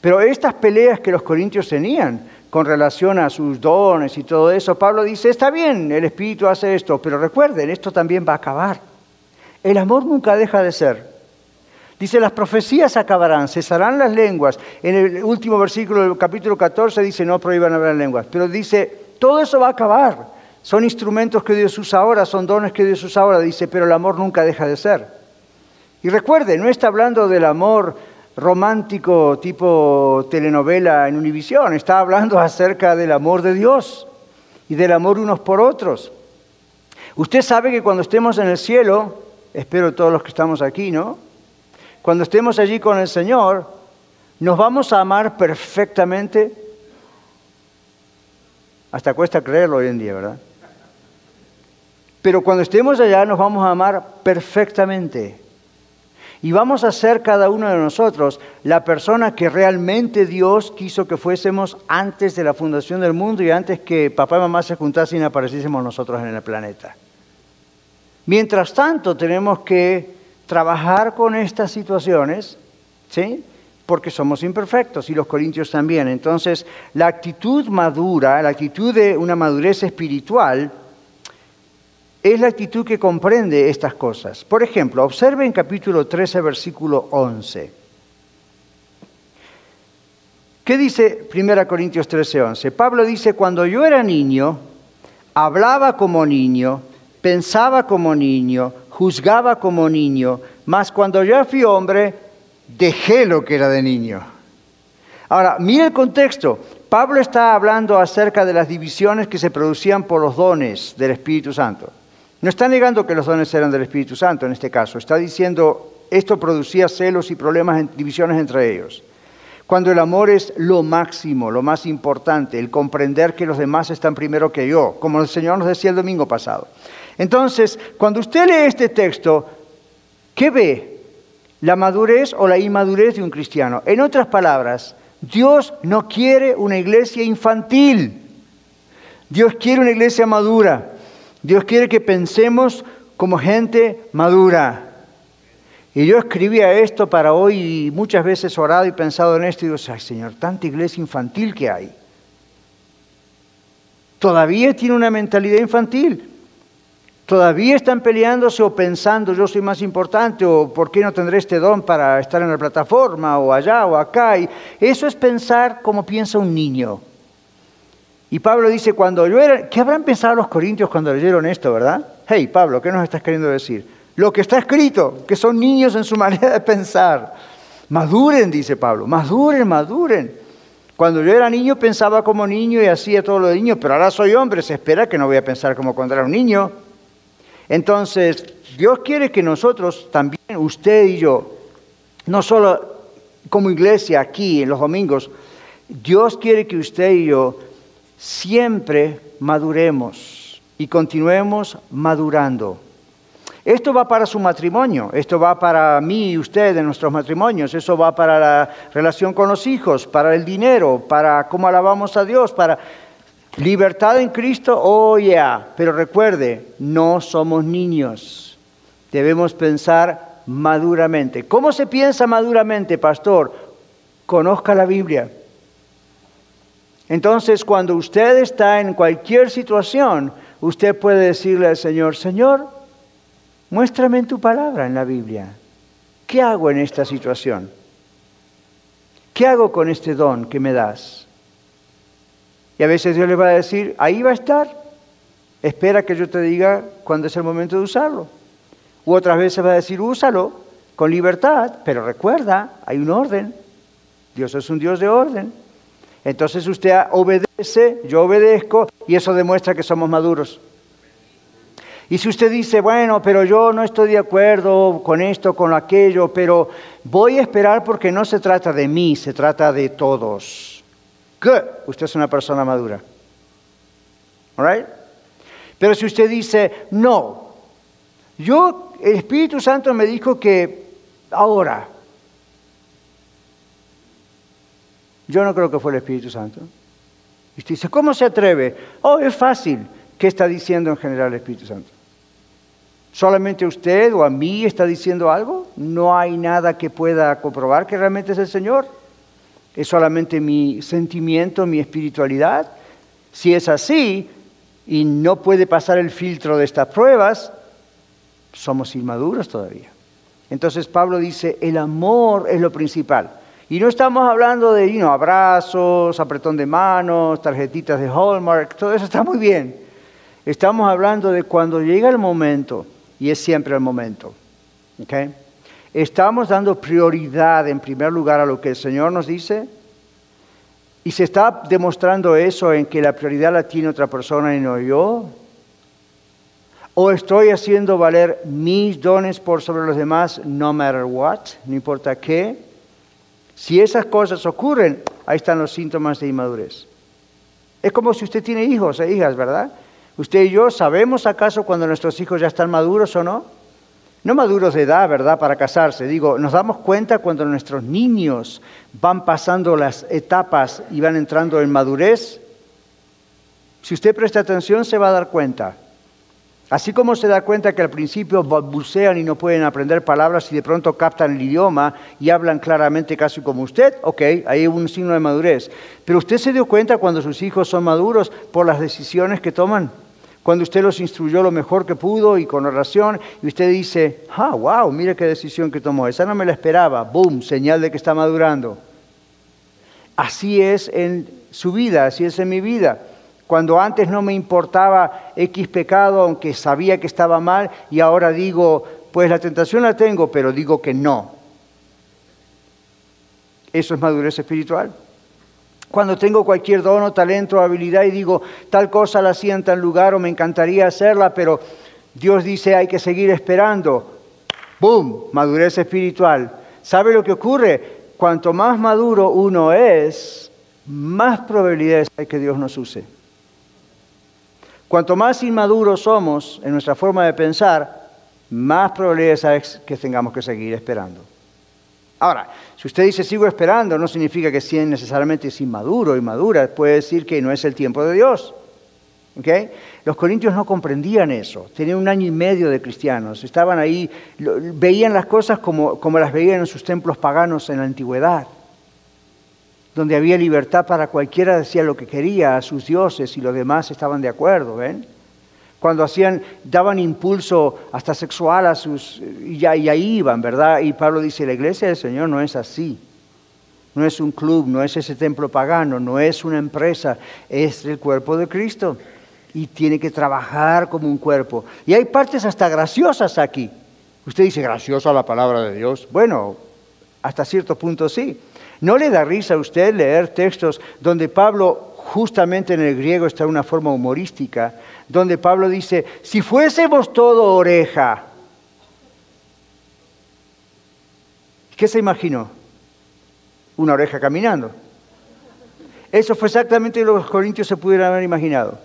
Pero estas peleas que los corintios tenían con relación a sus dones y todo eso, Pablo dice, está bien, el Espíritu hace esto, pero recuerden, esto también va a acabar. El amor nunca deja de ser. Dice, las profecías acabarán, cesarán las lenguas. En el último versículo del capítulo 14 dice, no prohíban hablar lenguas. Pero dice, todo eso va a acabar. Son instrumentos que Dios usa ahora, son dones que Dios usa ahora. Dice, pero el amor nunca deja de ser. Y recuerde, no está hablando del amor romántico tipo telenovela en Univisión, está hablando acerca del amor de Dios y del amor unos por otros. Usted sabe que cuando estemos en el cielo, espero todos los que estamos aquí, ¿no? Cuando estemos allí con el Señor, nos vamos a amar perfectamente. Hasta cuesta creerlo hoy en día, ¿verdad? Pero cuando estemos allá nos vamos a amar perfectamente. Y vamos a ser cada uno de nosotros la persona que realmente Dios quiso que fuésemos antes de la fundación del mundo y antes que papá y mamá se juntasen y apareciésemos nosotros en el planeta. Mientras tanto, tenemos que trabajar con estas situaciones, ¿sí? Porque somos imperfectos y los corintios también. Entonces, la actitud madura, la actitud de una madurez espiritual, es la actitud que comprende estas cosas. Por ejemplo, observe en capítulo 13, versículo 11. ¿Qué dice 1 Corintios 13, 11? Pablo dice, cuando yo era niño, hablaba como niño, pensaba como niño, juzgaba como niño, mas cuando ya fui hombre, dejé lo que era de niño. Ahora, mire el contexto. Pablo está hablando acerca de las divisiones que se producían por los dones del Espíritu Santo. No está negando que los dones eran del Espíritu Santo en este caso, está diciendo esto producía celos y problemas, divisiones entre ellos. Cuando el amor es lo máximo, lo más importante, el comprender que los demás están primero que yo, como el Señor nos decía el domingo pasado. Entonces, cuando usted lee este texto, ¿qué ve? ¿La madurez o la inmadurez de un cristiano? En otras palabras, Dios no quiere una iglesia infantil. Dios quiere una iglesia madura. Dios quiere que pensemos como gente madura. Y yo escribía esto para hoy y muchas veces orado y pensado en esto y digo, ay Señor, tanta iglesia infantil que hay. Todavía tiene una mentalidad infantil. Todavía están peleándose o pensando yo soy más importante o por qué no tendré este don para estar en la plataforma o allá o acá. Y eso es pensar como piensa un niño. Y Pablo dice, cuando yo era, ¿qué habrán pensado los corintios cuando leyeron esto, verdad? Hey, Pablo, ¿qué nos estás queriendo decir? Lo que está escrito, que son niños en su [LAUGHS] manera de pensar. Maduren, dice Pablo, maduren, maduren. Cuando yo era niño pensaba como niño y hacía todo lo de niño, pero ahora soy hombre, se espera que no voy a pensar como cuando era un niño. Entonces, Dios quiere que nosotros también, usted y yo, no solo como iglesia aquí en los domingos, Dios quiere que usted y yo siempre maduremos y continuemos madurando. Esto va para su matrimonio, esto va para mí y usted en nuestros matrimonios, eso va para la relación con los hijos, para el dinero, para cómo alabamos a Dios, para libertad en Cristo, oh yeah. Pero recuerde, no somos niños, debemos pensar maduramente. ¿Cómo se piensa maduramente, pastor? Conozca la Biblia. Entonces, cuando usted está en cualquier situación, usted puede decirle al Señor, Señor, muéstrame en tu palabra en la Biblia. ¿qué hago en esta situación? ¿Qué hago con este don que me das? Y a veces Dios le va a decir, ahí va a estar, espera que yo te diga cuándo es el momento de usarlo. U otras veces va a decir, úsalo con libertad, pero recuerda, hay un orden. Dios es un Dios de orden. Entonces usted obedece, yo obedezco, y eso demuestra que somos maduros. Y si usted dice, bueno, pero yo no estoy de acuerdo con esto, con aquello, pero voy a esperar porque no se trata de mí, se trata de todos. Good. Usted es una persona madura. All right? Pero si usted dice, no, yo, el Espíritu Santo me dijo que ahora, yo no creo que fue el Espíritu Santo. Y usted dice, ¿cómo se atreve? Oh, es fácil. ¿Qué está diciendo en general el Espíritu Santo? ¿Solamente usted o a mí está diciendo algo? ¿No hay nada que pueda comprobar que realmente es el Señor? ¿Es solamente mi sentimiento, mi espiritualidad? Si es así y no puede pasar el filtro de estas pruebas, somos inmaduros todavía. Entonces Pablo dice, el amor es lo principal. Y no estamos hablando de abrazos, apretón de manos, tarjetitas de Hallmark, todo eso está muy bien. Estamos hablando de cuando llega el momento y es siempre el momento. Estamos dando prioridad en primer lugar a lo que el Señor nos dice y se está demostrando eso en que la prioridad la tiene otra persona y no yo. O estoy haciendo valer mis dones por sobre los demás, no matter what, no importa qué. Si esas cosas ocurren, ahí están los síntomas de inmadurez. Es como si usted tiene hijos e hijas, ¿verdad? Usted y yo sabemos acaso cuando nuestros hijos ya están maduros o no. No maduros de edad, ¿verdad? Para casarse. Digo, nos damos cuenta cuando nuestros niños van pasando las etapas y van entrando en madurez. Si usted presta atención, se va a dar cuenta. Así como se da cuenta que al principio balbucean y no pueden aprender palabras y de pronto captan el idioma y hablan claramente casi como usted, ok, hay un signo de madurez. Pero usted se dio cuenta cuando sus hijos son maduros por las decisiones que toman cuando usted los instruyó lo mejor que pudo y con oración, y usted dice, ah, wow, mire qué decisión que tomó, esa no me la esperaba, boom, señal de que está madurando. Así es en su vida, así es en mi vida. Cuando antes no me importaba X pecado, aunque sabía que estaba mal, y ahora digo, pues la tentación la tengo, pero digo que no. Eso es madurez espiritual. Cuando tengo cualquier dono, talento o habilidad y digo, tal cosa la hacía en tal lugar o me encantaría hacerla, pero Dios dice hay que seguir esperando. ¡Boom! Madurez espiritual. ¿Sabe lo que ocurre? Cuanto más maduro uno es, más probabilidades hay que Dios nos use. Cuanto más inmaduros somos en nuestra forma de pensar, más probabilidades que tengamos que seguir esperando. Ahora, si usted dice sigo esperando, no significa que sea necesariamente es inmaduro, inmadura, puede decir que no es el tiempo de Dios. ¿Okay? Los corintios no comprendían eso, tenían un año y medio de cristianos, estaban ahí, veían las cosas como, como las veían en sus templos paganos en la antigüedad, donde había libertad para cualquiera decía lo que quería a sus dioses y los demás estaban de acuerdo, ¿ven? cuando hacían, daban impulso hasta sexual a sus, y, ahí iban, ¿verdad? Y Pablo dice, la iglesia del Señor no es así. No es un club, no es ese templo pagano, no es una empresa, es el cuerpo de Cristo. Y tiene que trabajar como un cuerpo. Y hay partes hasta graciosas aquí. Usted dice, graciosa la palabra de Dios. Bueno, hasta cierto punto sí. ¿No le da risa a usted leer textos donde Pablo, justamente en el griego está una forma humorística, donde Pablo dice, si fuésemos todo oreja, ¿qué se imaginó? Una oreja caminando. Eso fue exactamente lo que los corintios se pudieran haber imaginado.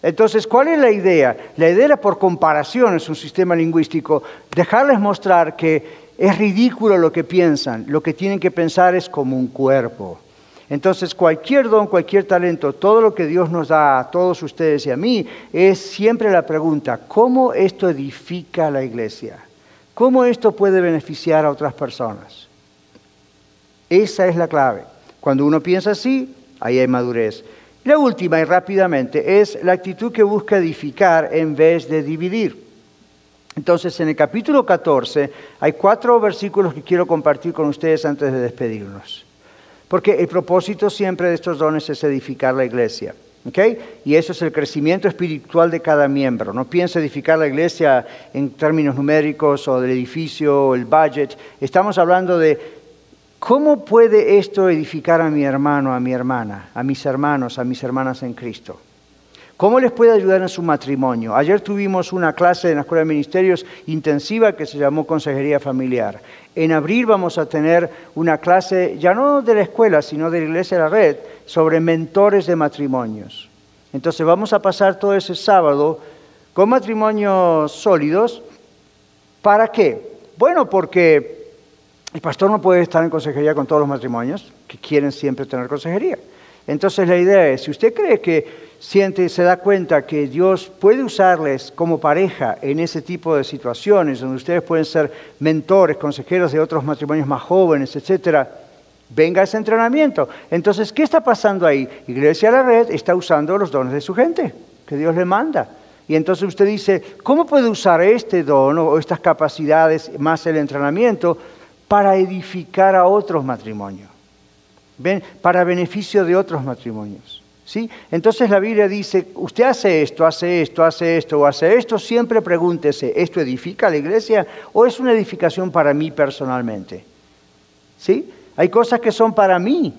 Entonces, ¿cuál es la idea? La idea era por comparación, es un sistema lingüístico, dejarles mostrar que es ridículo lo que piensan, lo que tienen que pensar es como un cuerpo. Entonces, cualquier don, cualquier talento, todo lo que Dios nos da a todos ustedes y a mí, es siempre la pregunta, ¿cómo esto edifica la iglesia? ¿Cómo esto puede beneficiar a otras personas? Esa es la clave. Cuando uno piensa así, ahí hay madurez. La última, y rápidamente, es la actitud que busca edificar en vez de dividir. Entonces, en el capítulo 14 hay cuatro versículos que quiero compartir con ustedes antes de despedirnos. Porque el propósito siempre de estos dones es edificar la iglesia. Y eso es el crecimiento espiritual de cada miembro. No piensa edificar la iglesia en términos numéricos o del edificio o el budget. Estamos hablando de cómo puede esto edificar a mi hermano, a mi hermana, a mis hermanos, a mis hermanas en Cristo. ¿Cómo les puede ayudar en su matrimonio? Ayer tuvimos una clase en la Escuela de Ministerios intensiva que se llamó Consejería Familiar. En abril vamos a tener una clase, ya no de la escuela, sino de la Iglesia de la Red, sobre mentores de matrimonios. Entonces vamos a pasar todo ese sábado con matrimonios sólidos. ¿Para qué? Bueno, porque el pastor no puede estar en consejería con todos los matrimonios que quieren siempre tener consejería. Entonces la idea es, si usted cree que siente, se da cuenta que Dios puede usarles como pareja en ese tipo de situaciones, donde ustedes pueden ser mentores, consejeros de otros matrimonios más jóvenes, etcétera, venga ese entrenamiento. Entonces, ¿qué está pasando ahí? Iglesia La Red está usando los dones de su gente, que Dios le manda. Y entonces usted dice, ¿cómo puede usar este don o estas capacidades más el entrenamiento para edificar a otros matrimonios? ¿Ven? Para beneficio de otros matrimonios. Entonces la Biblia dice, usted hace esto, hace esto, hace esto o hace esto, siempre pregúntese, ¿esto edifica a la iglesia o es una edificación para mí personalmente? ¿Sí? Hay cosas que son para mí,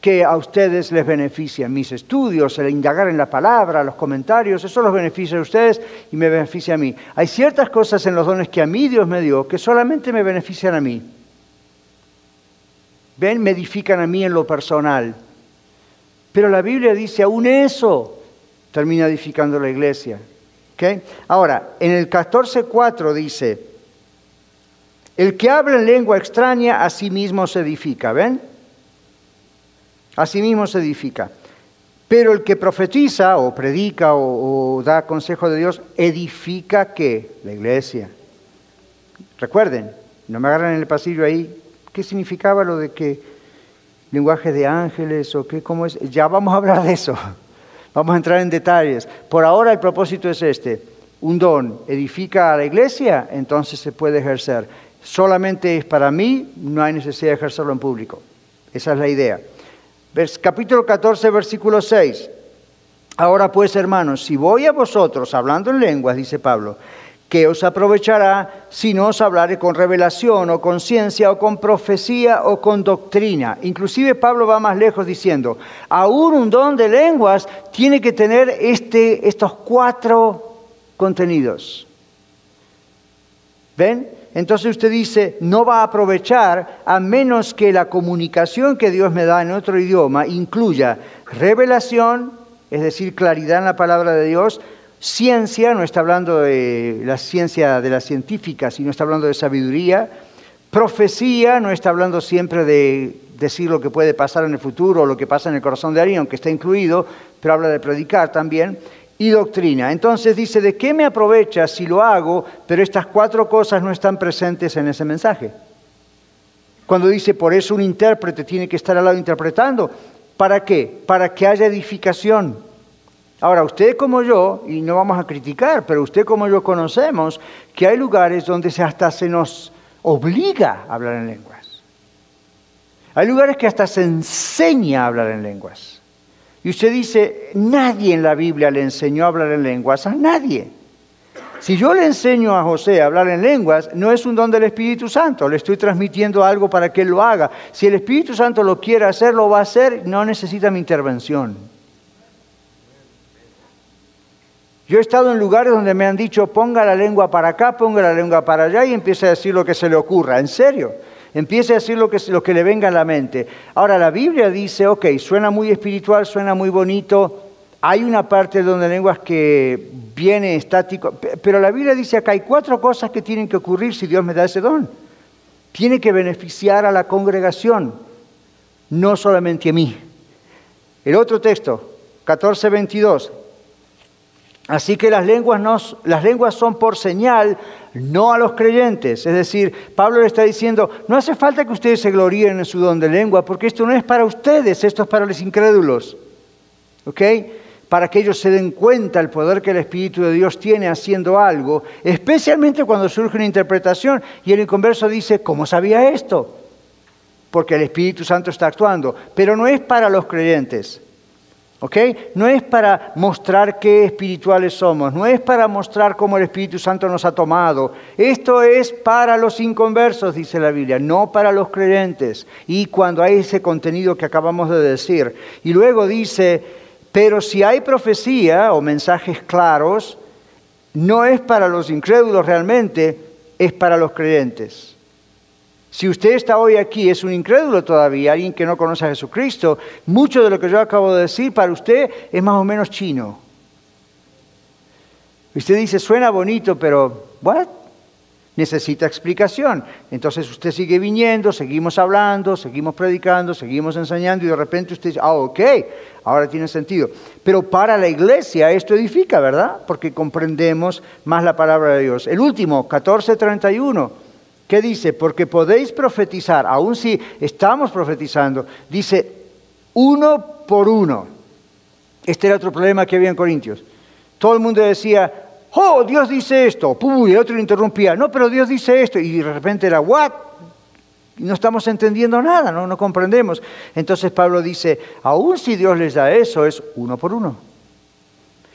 que a ustedes les benefician, mis estudios, el indagar en la palabra, los comentarios, eso los beneficia a ustedes y me beneficia a mí. Hay ciertas cosas en los dones que a mí Dios me dio que solamente me benefician a mí. Ven, me edifican a mí en lo personal. Pero la Biblia dice, aún eso termina edificando la iglesia. Ahora, en el 14.4 dice, el que habla en lengua extraña a sí mismo se edifica, ¿ven? A sí mismo se edifica. Pero el que profetiza o predica o, o da consejo de Dios, edifica qué? La iglesia. Recuerden, no me agarran en el pasillo ahí, ¿qué significaba lo de que lenguaje de ángeles o qué, cómo es. Ya vamos a hablar de eso. [LAUGHS] Vamos a entrar en detalles. Por ahora el propósito es este. Un don edifica a la iglesia, entonces se puede ejercer. Solamente es para mí, no hay necesidad de ejercerlo en público. Esa es la idea. capítulo 14, versículo 6. Ahora pues, hermanos, si voy a vosotros hablando en lenguas, dice Pablo, ¿Qué os aprovechará si no os hablare con revelación o con ciencia o con profecía o con doctrina? Inclusive Pablo va más lejos diciendo, aún un don de lenguas tiene que tener este, estos cuatro contenidos. ¿Ven? Entonces usted dice, no va a aprovechar a menos que la comunicación que Dios me da en otro idioma incluya revelación, es decir, claridad en la palabra de Dios, Ciencia, no está hablando de la ciencia de la científica, sino está hablando de sabiduría. Profecía, no está hablando siempre de decir lo que puede pasar en el futuro o lo que pasa en el corazón de alguien, aunque está incluido, pero habla de predicar también. Y doctrina. Entonces dice, ¿de qué me aprovecha si lo hago, pero estas cuatro cosas no están presentes en ese mensaje? Cuando dice, por eso un intérprete tiene que estar al lado interpretando. ¿Para qué? Para que haya edificación Ahora, usted como yo, y no vamos a criticar, pero usted como yo conocemos que hay lugares donde hasta se nos obliga a hablar en lenguas. Hay lugares que hasta se enseña a hablar en lenguas. Y usted dice, nadie en la Biblia le enseñó a hablar en lenguas, a nadie. Si yo le enseño a José a hablar en lenguas, no es un don del Espíritu Santo, le estoy transmitiendo algo para que él lo haga. Si el Espíritu Santo lo quiere hacer, lo va a hacer, no necesita mi intervención. Yo he estado en lugares donde me han dicho, ponga la lengua para acá, ponga la lengua para allá y empiece a decir lo que se le ocurra. En serio, empiece a decir lo que, que le venga a la mente. Ahora, la Biblia dice, ok, suena muy espiritual, suena muy bonito. Hay una parte donde lenguas que viene estático, pero la Biblia dice acá hay cuatro cosas que tienen que ocurrir si Dios me da ese don. Tiene que beneficiar a la congregación, no solamente a mí. El otro texto, 14:22, Así que las lenguas, las lenguas son por señal, no a los creyentes. Es decir, Pablo le está diciendo, no hace falta que ustedes se gloríen en su don de lengua, porque esto no es para ustedes, esto es para los incrédulos. ¿Ok? para que ellos se den cuenta el poder que el Espíritu de Dios tiene haciendo algo, especialmente cuando surge una interpretación y el inconverso dice, ¿cómo sabía esto? Porque el Espíritu Santo está actuando, pero no es para los creyentes. No es para mostrar qué espirituales somos, no es para mostrar cómo el Espíritu Santo nos ha tomado. Esto es para los inconversos, dice la Biblia, no para los creyentes. Y cuando hay ese contenido que acabamos de decir. Y luego dice, pero si hay profecía o mensajes claros, no es para los incrédulos realmente, es para los creyentes. Si usted está hoy aquí, es un incrédulo todavía, alguien que no conoce a Jesucristo, mucho de lo que yo acabo de decir para usted es más o menos chino. Usted dice, suena bonito, pero ¿what? Necesita explicación. Entonces usted sigue viniendo, seguimos hablando, seguimos predicando, seguimos enseñando y de repente usted dice, ah, ok, ahora tiene sentido. Pero para la iglesia esto edifica, ¿verdad? Porque comprendemos más la palabra de Dios. El último, 1431. ¿Qué dice? Porque podéis profetizar, aun si estamos profetizando, dice uno por uno. Este era otro problema que había en Corintios. Todo el mundo decía, oh, Dios dice esto, y el otro interrumpía, no, pero Dios dice esto, y de repente era, what? no estamos entendiendo nada, no, no comprendemos. Entonces Pablo dice, aun si Dios les da eso, es uno por uno.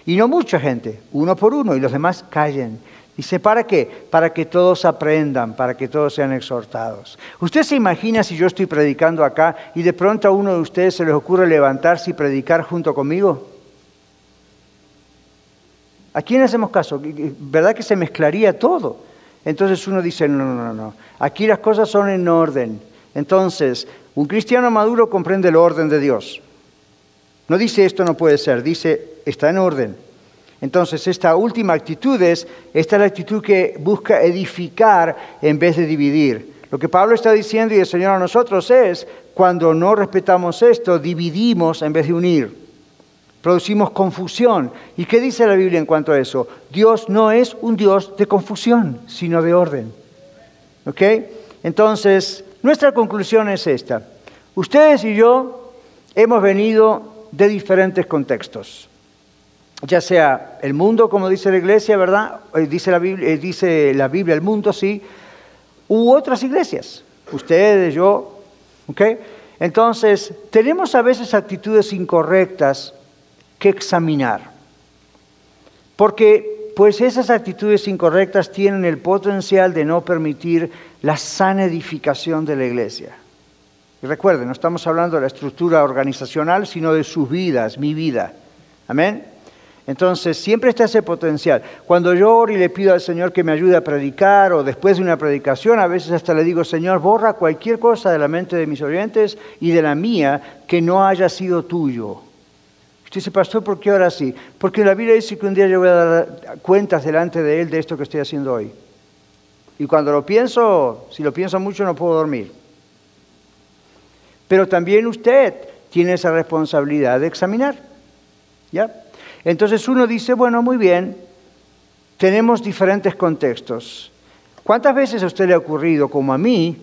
Y no mucha gente, uno por uno, y los demás callen. Dice, ¿para qué? Para que todos aprendan, para que todos sean exhortados. ¿Usted se imagina si yo estoy predicando acá y de pronto a uno de ustedes se les ocurre levantarse y predicar junto conmigo? ¿A quién hacemos caso? ¿Verdad que se mezclaría todo? Entonces uno dice, no, no, no, no. Aquí las cosas son en orden. Entonces, un cristiano maduro comprende el orden de Dios. No dice esto no puede ser, dice está en orden. Entonces, esta última actitud es, esta es la actitud que busca edificar en vez de dividir. Lo que Pablo está diciendo y el Señor a nosotros es, cuando no respetamos esto, dividimos en vez de unir. Producimos confusión. ¿Y qué dice la Biblia en cuanto a eso? Dios no es un Dios de confusión, sino de orden. ¿Ok? Entonces, nuestra conclusión es esta. Ustedes y yo hemos venido de diferentes contextos ya sea el mundo, como dice la iglesia, ¿verdad? Eh, dice la Biblia, eh, dice la Biblia el mundo, sí, u otras iglesias, ustedes, yo, ¿ok? Entonces, tenemos a veces actitudes incorrectas que examinar, porque pues esas actitudes incorrectas tienen el potencial de no permitir la sana edificación de la iglesia. Y recuerden, no estamos hablando de la estructura organizacional, sino de sus vidas, mi vida. Amén. Entonces, siempre está ese potencial. Cuando yo oro y le pido al Señor que me ayude a predicar o después de una predicación, a veces hasta le digo, Señor, borra cualquier cosa de la mente de mis oyentes y de la mía que no haya sido tuyo. Usted dice, pastor, ¿por qué ahora sí? Porque la Biblia dice que un día yo voy a dar cuentas delante de Él de esto que estoy haciendo hoy. Y cuando lo pienso, si lo pienso mucho, no puedo dormir. Pero también usted tiene esa responsabilidad de examinar. ¿Ya? Entonces uno dice, bueno, muy bien, tenemos diferentes contextos. ¿Cuántas veces a usted le ha ocurrido, como a mí,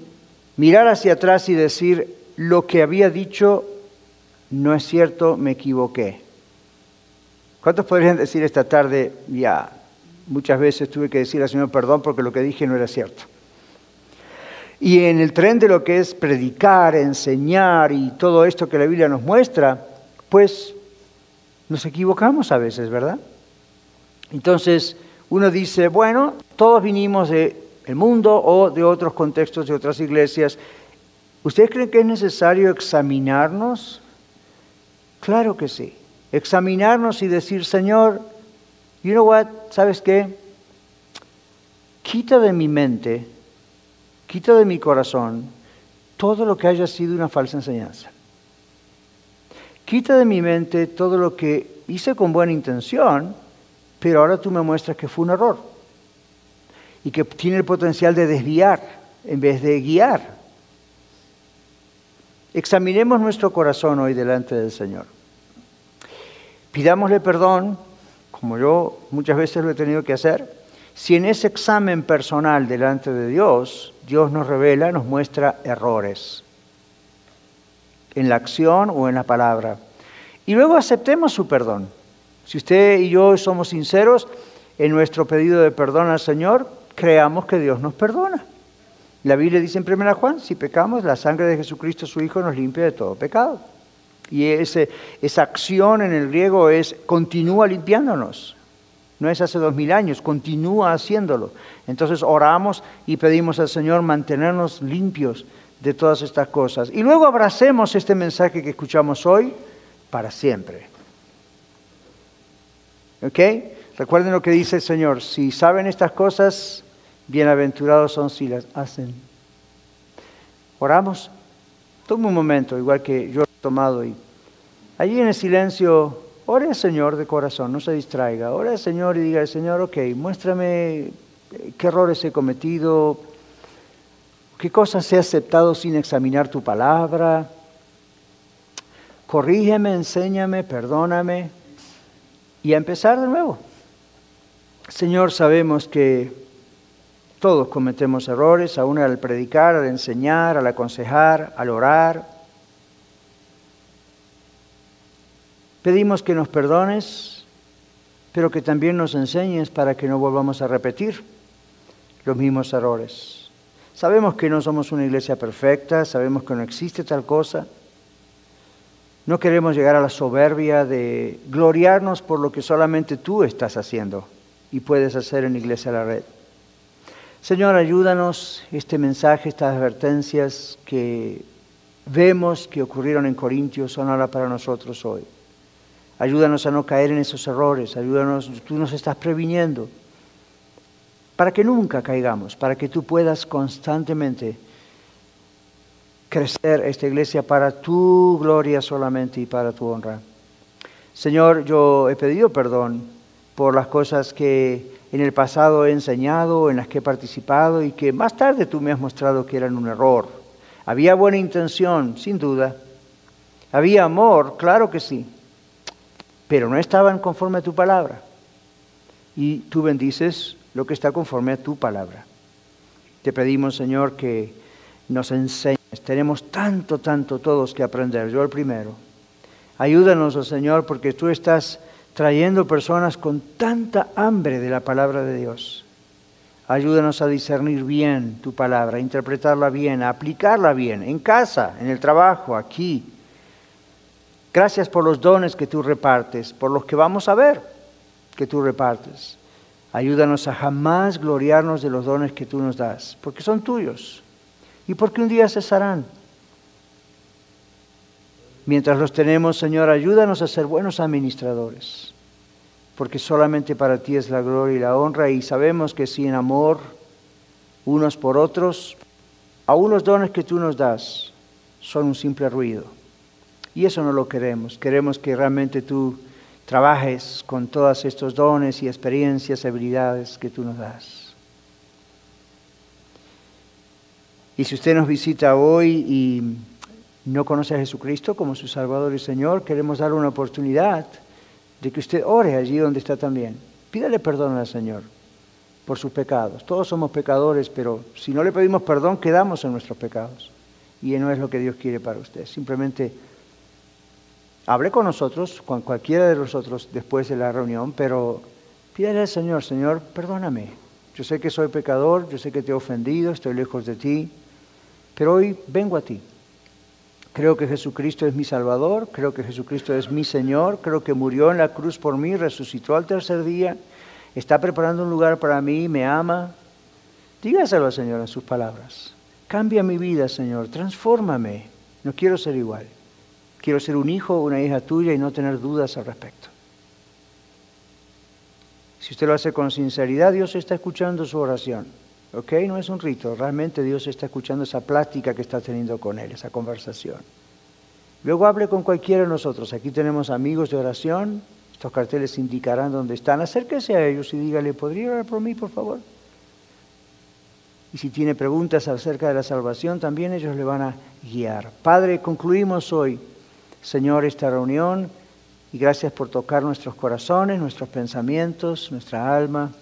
mirar hacia atrás y decir, lo que había dicho no es cierto, me equivoqué? ¿Cuántos podrían decir esta tarde, ya, muchas veces tuve que decir al Señor perdón porque lo que dije no era cierto? Y en el tren de lo que es predicar, enseñar y todo esto que la Biblia nos muestra, pues nos equivocamos a veces, ¿verdad? Entonces, uno dice, bueno, todos vinimos del mundo o de otros contextos, de otras iglesias. ¿Ustedes creen que es necesario examinarnos? Claro que sí. Examinarnos y decir, Señor, you know what, ¿sabes qué? Quita de mi mente, quita de mi corazón todo lo que haya sido una falsa enseñanza. Quita de mi mente todo lo que hice con buena intención, pero ahora tú me muestras que fue un error y que tiene el potencial de desviar en vez de guiar. Examinemos nuestro corazón hoy delante del Señor. Pidámosle perdón, como yo muchas veces lo he tenido que hacer, si en ese examen personal delante de Dios, Dios nos revela, nos muestra errores en la acción o en la palabra. Y luego aceptemos su perdón. Si usted y yo somos sinceros en nuestro pedido de perdón al Señor, creamos que Dios nos perdona. La Biblia dice en 1 Juan, si pecamos, la sangre de Jesucristo, su Hijo, nos limpia de todo pecado. Y esa acción en el griego es continúa limpiándonos. No es hace dos mil años, continúa haciéndolo. Entonces oramos y pedimos al Señor mantenernos limpios de todas estas cosas. Y luego abracemos este mensaje que escuchamos hoy para siempre. ¿Ok? Recuerden lo que dice el Señor. Si saben estas cosas, bienaventurados son si las hacen. Oramos. Toma un momento, igual que yo he tomado. Y allí en el silencio, ore al Señor de corazón, no se distraiga. Ore al Señor y diga al Señor, ok, muéstrame eh, qué errores he cometido, qué cosas he aceptado sin examinar tu palabra. Corrígeme, enséñame, perdóname. Y a empezar de nuevo. Señor, sabemos que todos cometemos errores, aún al predicar, al enseñar, al aconsejar, al orar. Pedimos que nos perdones, pero que también nos enseñes para que no volvamos a repetir los mismos errores. Sabemos que no somos una iglesia perfecta, sabemos que no existe tal cosa. No queremos llegar a la soberbia de gloriarnos por lo que solamente tú estás haciendo y puedes hacer en Iglesia La Red. Señor, ayúdanos este mensaje, estas advertencias que vemos que ocurrieron en Corintios son ahora para nosotros hoy. Ayúdanos a no caer en esos errores, ayúdanos, tú nos estás previniendo, para que nunca caigamos, para que tú puedas constantemente crecer esta iglesia para tu gloria solamente y para tu honra. Señor, yo he pedido perdón por las cosas que en el pasado he enseñado, en las que he participado y que más tarde tú me has mostrado que eran un error. Había buena intención, sin duda. Había amor, claro que sí. Pero no estaban conforme a tu palabra. Y tú bendices lo que está conforme a tu palabra. Te pedimos, Señor, que nos enseñes. Tenemos tanto, tanto todos que aprender. Yo el primero. Ayúdanos, oh Señor, porque tú estás trayendo personas con tanta hambre de la palabra de Dios. Ayúdanos a discernir bien tu palabra, a interpretarla bien, a aplicarla bien, en casa, en el trabajo, aquí. Gracias por los dones que tú repartes, por los que vamos a ver que tú repartes. Ayúdanos a jamás gloriarnos de los dones que tú nos das, porque son tuyos y porque un día cesarán. Mientras los tenemos, Señor, ayúdanos a ser buenos administradores, porque solamente para ti es la gloria y la honra y sabemos que sin amor unos por otros, aún los dones que tú nos das son un simple ruido. Y eso no lo queremos. Queremos que realmente tú trabajes con todos estos dones y experiencias, habilidades que tú nos das. Y si usted nos visita hoy y no conoce a Jesucristo como su Salvador y Señor, queremos darle una oportunidad de que usted ore allí donde está también. Pídale perdón al Señor por sus pecados. Todos somos pecadores, pero si no le pedimos perdón, quedamos en nuestros pecados. Y no es lo que Dios quiere para usted. Simplemente hable con nosotros, con cualquiera de nosotros después de la reunión, pero pídale al Señor, Señor, perdóname. Yo sé que soy pecador, yo sé que te he ofendido, estoy lejos de ti, pero hoy vengo a ti. Creo que Jesucristo es mi Salvador, creo que Jesucristo es mi Señor, creo que murió en la cruz por mí, resucitó al tercer día, está preparando un lugar para mí, me ama. Dígaselo, Señor, en sus palabras. Cambia mi vida, Señor, transfórmame. No quiero ser igual. Quiero ser un hijo o una hija tuya y no tener dudas al respecto. Si usted lo hace con sinceridad, Dios está escuchando su oración. ¿Ok? No es un rito, realmente Dios está escuchando esa plática que está teniendo con Él, esa conversación. Luego hable con cualquiera de nosotros. Aquí tenemos amigos de oración. Estos carteles indicarán dónde están. Acérquese a ellos y dígale, ¿podría orar por mí, por favor? Y si tiene preguntas acerca de la salvación, también ellos le van a guiar. Padre, concluimos hoy, Señor, esta reunión y gracias por tocar nuestros corazones, nuestros pensamientos, nuestra alma.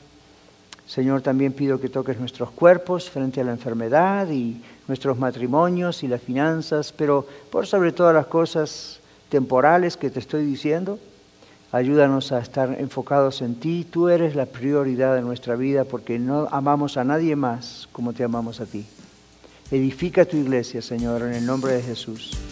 Señor, también pido que toques nuestros cuerpos frente a la enfermedad y nuestros matrimonios y las finanzas, pero por sobre todas las cosas temporales que te estoy diciendo, Ayúdanos a estar enfocados en ti. Tú eres la prioridad de nuestra vida porque no amamos a nadie más como te amamos a ti. Edifica tu iglesia, Señor, en el nombre de Jesús.